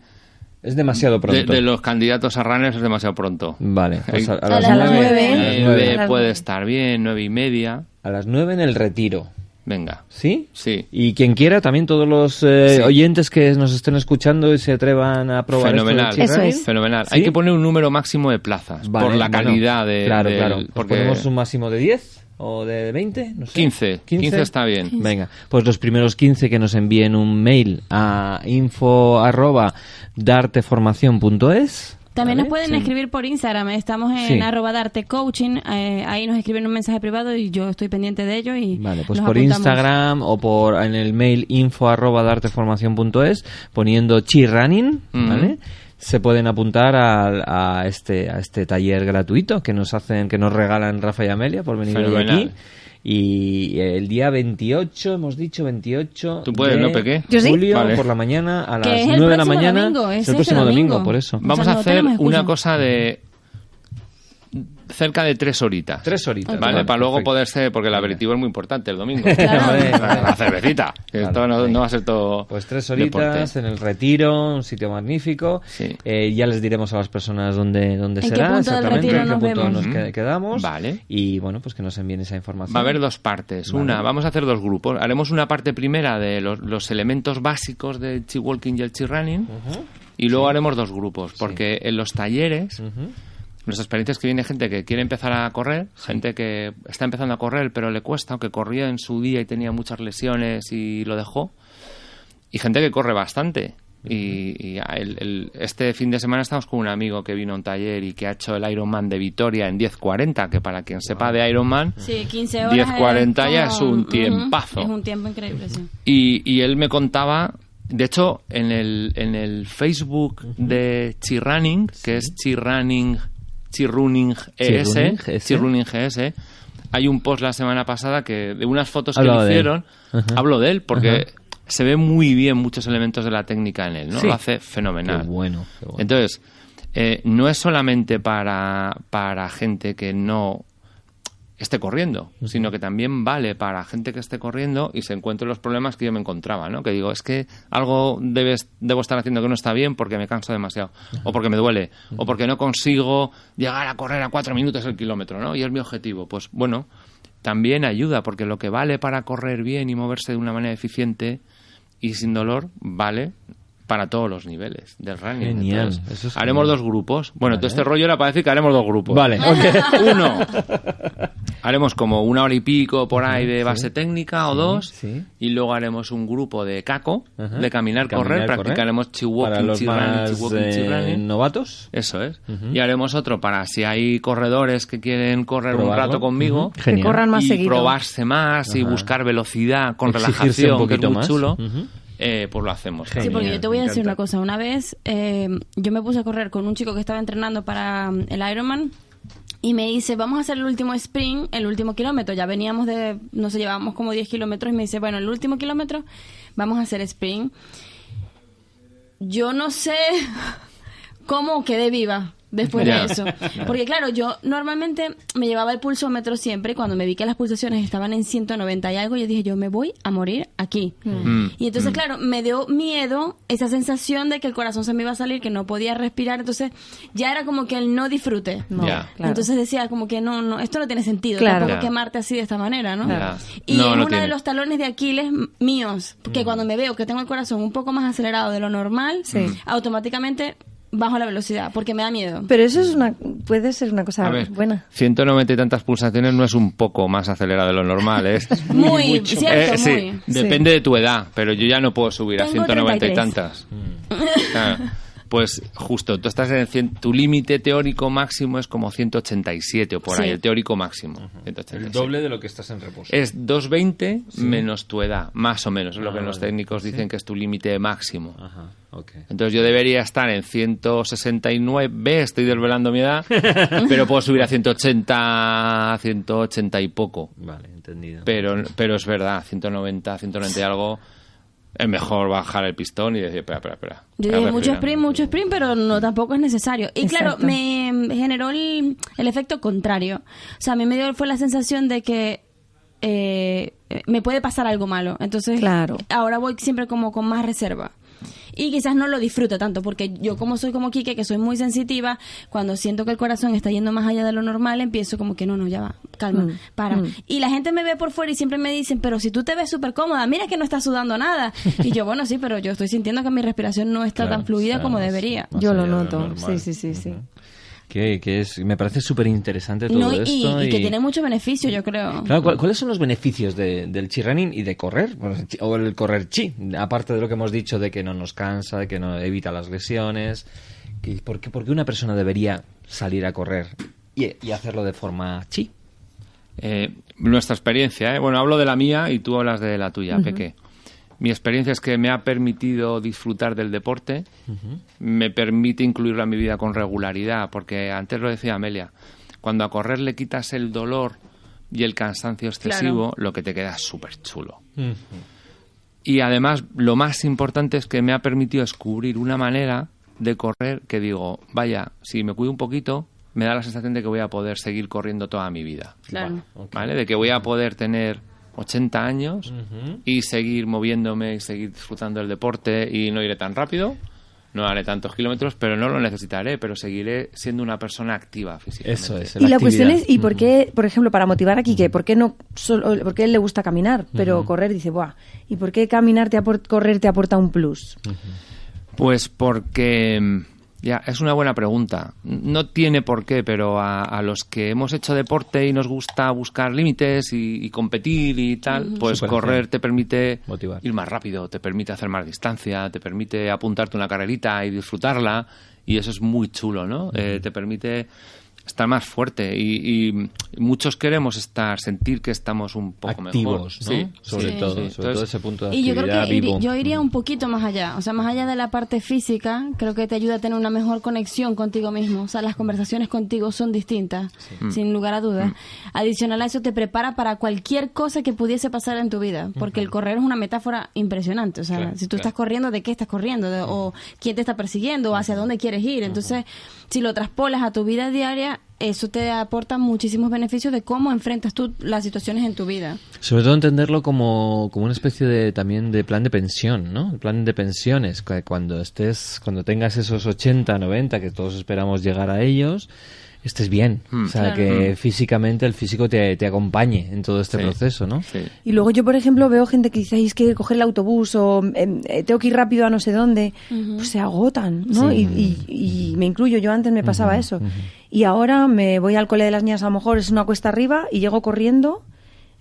Es demasiado de, pronto. de los candidatos a runners es demasiado pronto. Vale, pues a, a A las 9. A las Nueve nueve. A las puede estar bien, nueve y media. A las 9 en el retiro. Venga. ¿Sí? Sí. Y quien quiera, también todos los eh, Sí. oyentes que nos estén escuchando y se atrevan a probar Fenomenal. esto Eso es. Fenomenal. ¿Sí? Hay que poner un número máximo de plazas Vale, por la bueno, calidad de. Claro, del- claro. Pues Porque ¿Ponemos un máximo de 10 o de 20? No sé. 15. 15 está bien. Venga, pues los primeros 15 que nos envíen un mail a info arroba darteformación.es. También ¿vale? nos pueden Sí. escribir por Instagram, estamos en Sí. arroba darte coaching, eh, ahí nos escriben un mensaje privado y yo estoy pendiente de ello y Vale, pues nos por apuntamos. Instagram o por en el mail info arroba darteformación.es poniendo chirrunning, Ujú. ¿vale? Se pueden apuntar al- a, este a este taller gratuito que nos hacen que nos regalan Rafa y Amelia por venir hoy Fenomenal. aquí Y el día 28, hemos dicho 28 ¿Tú puedes, de? Yo sí. julio Vale. por la mañana a las es el 9 de la próximo mañana. domingo, es el próximo domingo, domingo. por eso. Vamos sea, a hacer una cosa de cerca de tres horitas. Tres horitas. Vale, para luego perfecto. poderse, porque el aperitivo es muy importante el domingo. Claro. la, la cervecita. que Claro, esto no, va a ser todo. Pues tres deporte. horitas en el retiro, un sitio magnífico. Sí. Eh, ya les diremos a las personas dónde, dónde ¿En qué del exactamente, retiro en qué nos punto vemos? nos qued- quedamos. Vale. Y bueno, pues que nos envíen esa información. Va a haber dos partes. Vale. Una, vamos a hacer dos grupos. Haremos una parte primera de los, los elementos básicos del chi walking y el chi running. Y luego haremos dos grupos. Porque en los talleres. Nuestra experiencia es que viene gente que quiere empezar a correr, gente que está empezando a correr pero le cuesta, o que corría en su día y tenía muchas lesiones y lo dejó. Y gente que corre bastante. Y, y el- el- este fin de semana estamos con un amigo que vino a un taller y que ha hecho el Ironman de Vitoria en 10.40, que para quien sepa de Ironman, Sí, 15 horas. 10.40 ya es un tiempazo. Es un tiempo increíble, sí. Y, y él me contaba, de hecho, en el, en el Facebook de Chirunning, que es Chirunning, Chirunning ES, Chirunning GS. Chirunning GS, hay un post la semana pasada que de unas fotos que le hicieron, hablo de él porque se ve muy bien muchos elementos de la técnica en él, ¿no? Sí. Lo hace Qué fenomenal. bueno, qué bueno. Entonces, eh, no es solamente para, para gente que no esté corriendo, sino que también vale para gente que esté corriendo y se encuentre los problemas que yo me encontraba, ¿no? Que digo, es que algo debes, debo estar haciendo que no está bien porque me canso demasiado, o porque me duele, o porque no consigo llegar a correr a cuatro minutos el kilómetro, ¿no? Y es mi objetivo. Pues bueno, también ayuda, porque lo que vale para correr bien y moverse de una manera eficiente y sin dolor, vale para todos los niveles del running. Genial, Entonces, eso es haremos genial. dos grupos. Bueno, Vale. todo este rollo era para decir que haremos dos grupos. Vale, ok. Uno, haremos como una hora y pico por ahí de base técnica o dos. sí. Y luego haremos un grupo de caco, Ajá. de caminar, Caminar, correr. Practicaremos chi Para walking, los chi running, chi más walking, chi eh, novatos. Eso es. Y haremos otro para si hay corredores que quieren correr un rato conmigo. Ujú. Genial. Que corran más y seguido. probarse más y Ajá. buscar velocidad con Exigirse relajación, un que es poquito muy más. chulo, Ujú. Eh, pues lo hacemos. Sí, Genial, porque yo te voy a decir una cosa. Una vez eh, yo me puse a correr con un chico que estaba entrenando para mm, el Ironman y me dice, vamos a hacer el último sprint, el último kilómetro. Ya veníamos de, no sé, llevábamos como 10 kilómetros y me dice, bueno, el último kilómetro vamos a hacer sprint. Yo no sé cómo quedé viva después de eso. Porque claro, yo normalmente me llevaba el pulsómetro siempre y cuando me vi que las pulsaciones estaban en 190 y algo, yo dije, yo me voy a morir aquí. Mm. Y entonces, claro, me dio miedo esa sensación de que el corazón se me iba a salir, que no podía respirar. Entonces, ya era como que el no disfrute. No, claro. Entonces decía como que no, no, esto no tiene sentido. Claro. Tampoco quemarte así de esta manera, ¿no? Ya. Y No, es no uno tiene. de los talones de Aquiles míos, que cuando me veo que tengo el corazón un poco más acelerado de lo normal, Sí. automáticamente bajo la velocidad, porque me da miedo. Pero eso es una, puede ser una cosa ver, buena. 190 y tantas pulsaciones no es un poco más acelerado de lo normal, es Muy, mucho. cierto, Eh, sí, muy. depende de tu edad, pero yo ya no puedo subir a Tengo 190 y 33. tantas. Claro. Pues justo, tú estás en cien- tu límite teórico máximo es como 187 o por Sí. ahí, el teórico máximo. 187. El doble de lo que estás en reposo. Es 220 menos tu edad, más o menos, es lo Ah, que los técnicos dicen que es tu límite máximo. Ajá, ok. Entonces yo debería estar en 169, estoy desvelando mi edad, pero puedo subir a 180, 180 y poco. Vale, entendido. Pero, pero es verdad, 190, 190 y algo, es mejor bajar el pistón y decir, espera, espera, espera. Yo dije mucho sprint, mucho sprint, pero no tampoco es necesario. Y claro, me generó el, el efecto contrario. O sea, a mí me dio fue la sensación de que eh, me puede pasar algo malo. Entonces, Claro. ahora voy siempre como con más reserva. Y quizás no lo disfrute tanto, porque yo como soy como Kike, que soy muy sensitiva, cuando siento que el corazón está yendo más allá de lo normal, empiezo como que no, no, ya va, calma, Mm, para. mm. Y la gente me ve por fuera y siempre me dicen, pero si tú te ves súper cómoda, mira que no estás sudando nada. Y yo, bueno, sí, pero yo estoy sintiendo que mi respiración no está Claro, tan fluida como debería. Yo lo noto. normal. Sí, sí, sí, sí. Que, que es, me parece súper interesante todo No, y, esto. y que tiene mucho beneficio, yo creo. Claro, ¿cuál- ¿cuáles son los beneficios de- del chi running y de correr? O el correr chi, aparte de lo que hemos dicho de que no nos cansa, de que no evita las lesiones. que- ¿Por qué, por qué una persona debería salir a correr y, y hacerlo de forma chi? Eh, nuestra experiencia, ¿eh? bueno, hablo de la mía y tú hablas de la tuya, Peque. Mi experiencia es que me ha permitido disfrutar del deporte, me permite incluirlo en mi vida con regularidad, porque antes lo decía Amelia, cuando a correr le quitas el dolor y el cansancio excesivo, lo que te queda es súper chulo. Y además, lo más importante es que me ha permitido descubrir una manera de correr que digo, vaya, si me cuido un poquito, me da la sensación de que voy a poder seguir corriendo toda mi vida. Claro. ¿Vale? De que voy a poder tener 80 años y seguir moviéndome y seguir disfrutando del deporte y no iré tan rápido, no haré tantos kilómetros, pero no lo necesitaré, pero seguiré siendo una persona activa físicamente. Eso es. Y la actividad. cuestión es, ¿y por qué, por ejemplo, para motivar a Quique, por qué no solo, por qué él le gusta caminar, pero correr dice, buah, ¿y por qué caminar te correr te aporta un plus? Pues porque mm, ya es una buena pregunta. No tiene por qué, pero a, a los que hemos hecho deporte y nos gusta buscar límites y, y competir y tal, pues correr te permite Motivar. ir más rápido, te permite hacer más distancia, te permite apuntarte una carrerita y disfrutarla y eso es muy chulo, ¿no? Eh, te permite estar más fuerte y, y muchos queremos estar sentir que estamos un poco activos, mejor. ¿no? Sí, sobre sí, todo, sí. sobre todo Entonces, ese punto de Y yo creo que yo iría un poquito más allá, o sea, más allá de la parte física, creo que te ayuda a tener una mejor conexión contigo mismo, o sea, las conversaciones contigo son distintas, sin lugar a dudas. Adicional a eso te prepara para cualquier cosa que pudiese pasar en tu vida, porque el correr es una metáfora impresionante, o sea, Claro, si tú claro. estás corriendo, ¿de qué estás corriendo? De- o quién te está persiguiendo, o hacia dónde quieres ir. Entonces, si lo traspolas a tu vida diaria, eso te aporta muchísimos beneficios de cómo enfrentas tú las situaciones en tu vida. Sobre todo entenderlo como, como una especie de también de plan de pensión, ¿no? El plan de pensiones, cuando estés, cuando tengas esos 80, 90, que todos esperamos llegar a ellos, estés bien. Mm. O sea, Claro. que físicamente el físico te, te acompañe en todo este Sí. proceso, ¿no? sí. Y luego yo, por ejemplo, veo gente que dice, "Ay, es que coger el autobús o em, eh, tengo que ir rápido a no sé dónde, pues se agotan, ¿no? Y, y- y me incluyo, yo antes me pasaba eso. Y ahora me voy al cole de las niñas, a lo mejor es una cuesta arriba y llego corriendo.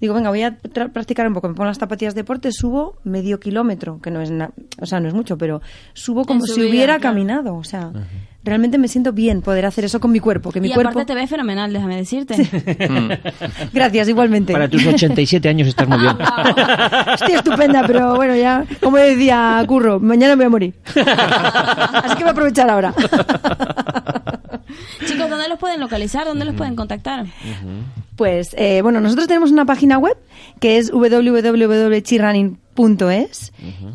Digo, venga, voy a tra- practicar un poco. Me pongo las zapatillas de deporte, subo medio kilómetro, que no es, na- o sea, no es mucho, pero subo como si hubiera claro. caminado. O sea, realmente me siento bien poder hacer eso con mi cuerpo, que mi y cuerpo. aparte te ves fenomenal, déjame decirte. Gracias, igualmente. Para tus 87 años estás muy bien. Estoy estupenda, pero bueno, ya, como decía Curro, mañana me voy a morir. Así que voy a aprovechar ahora. Chicos, ¿dónde los pueden localizar? ¿Dónde los pueden contactar? Pues, eh, bueno, nosotros tenemos una página web que es www.chirunning.es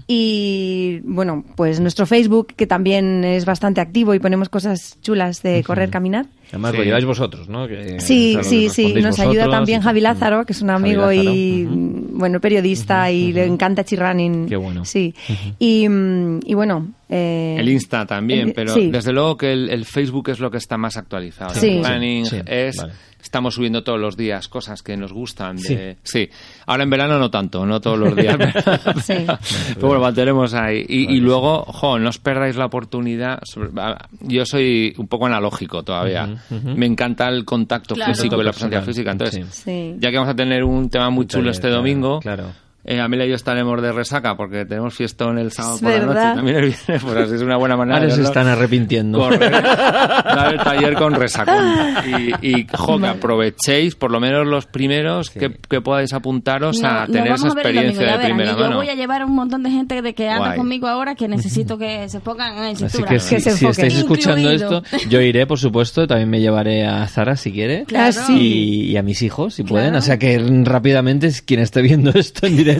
y, bueno, pues nuestro Facebook, que también es bastante activo y ponemos cosas chulas de correr, caminar. Además Sí. lo lleváis vosotros, ¿no? Que- Sí, o sea, lo sí, sí. Nos ayuda también Javi Lázaro, que es un amigo Lázaro, y, bueno, periodista y le encanta Chirrunning. Qué bueno. Sí. y, mm, y bueno... eh, El Insta también, el- pero sí. desde luego que el, el Facebook es lo que está más actualizado. Sí. Es, vale. Estamos subiendo todos los días cosas que nos gustan. De, sí. ahora en verano no tanto, no todos los días. pero, Sí. pero bueno, mantenemos ahí. Y, y luego, jo, no os perdáis la oportunidad. Yo soy un poco analógico todavía. Me encanta el contacto Claro. físico y la presencia física. Entonces, sí. Sí. ya que vamos a tener un tema muy chulo este claro, domingo, claro. Eh, Amelia y yo estaremos de resaca porque tenemos fiestón el sábado Es por la noche verdad. y también el viernes, pues así es una buena manera Ahora de se están arrepintiendo. Correr, dar el taller con resacón. Y, y jo, que aprovechéis, por lo menos los primeros, que, que podáis apuntaros No, a tener esa a ver experiencia de primera yo mano. voy a llevar un montón de gente de que anda Guay. conmigo ahora que necesito que se pongan en Así cintura. que si, Que se si estáis escuchando Incluido. esto, yo iré, por supuesto. También me llevaré a Zara si quiere. Claro. Sí. Y, y a mis hijos, si pueden. Claro. O sea que rápidamente, quien esté viendo esto en directo,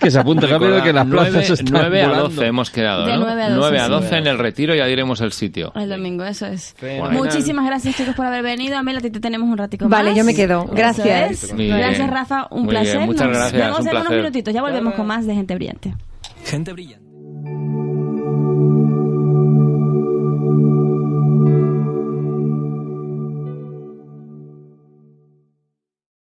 que se apunte rápido que las plazas 9, están 9 a volando. 12 hemos quedado, De ¿no? 9 a 12, 9 a sí. 12 en el retiro, ya diremos el sitio. El domingo, eso es. Muchísimas gracias, chicos, por haber venido. Amel, a ti te tenemos un ratico Vale, yo me quedo. Gracias. es. Gracias. Rafa. Un Muy bien, placer. muchas Nos gracias, vemos un en unos minutitos. Ya volvemos con más de Gente Brillante. Gente brillante.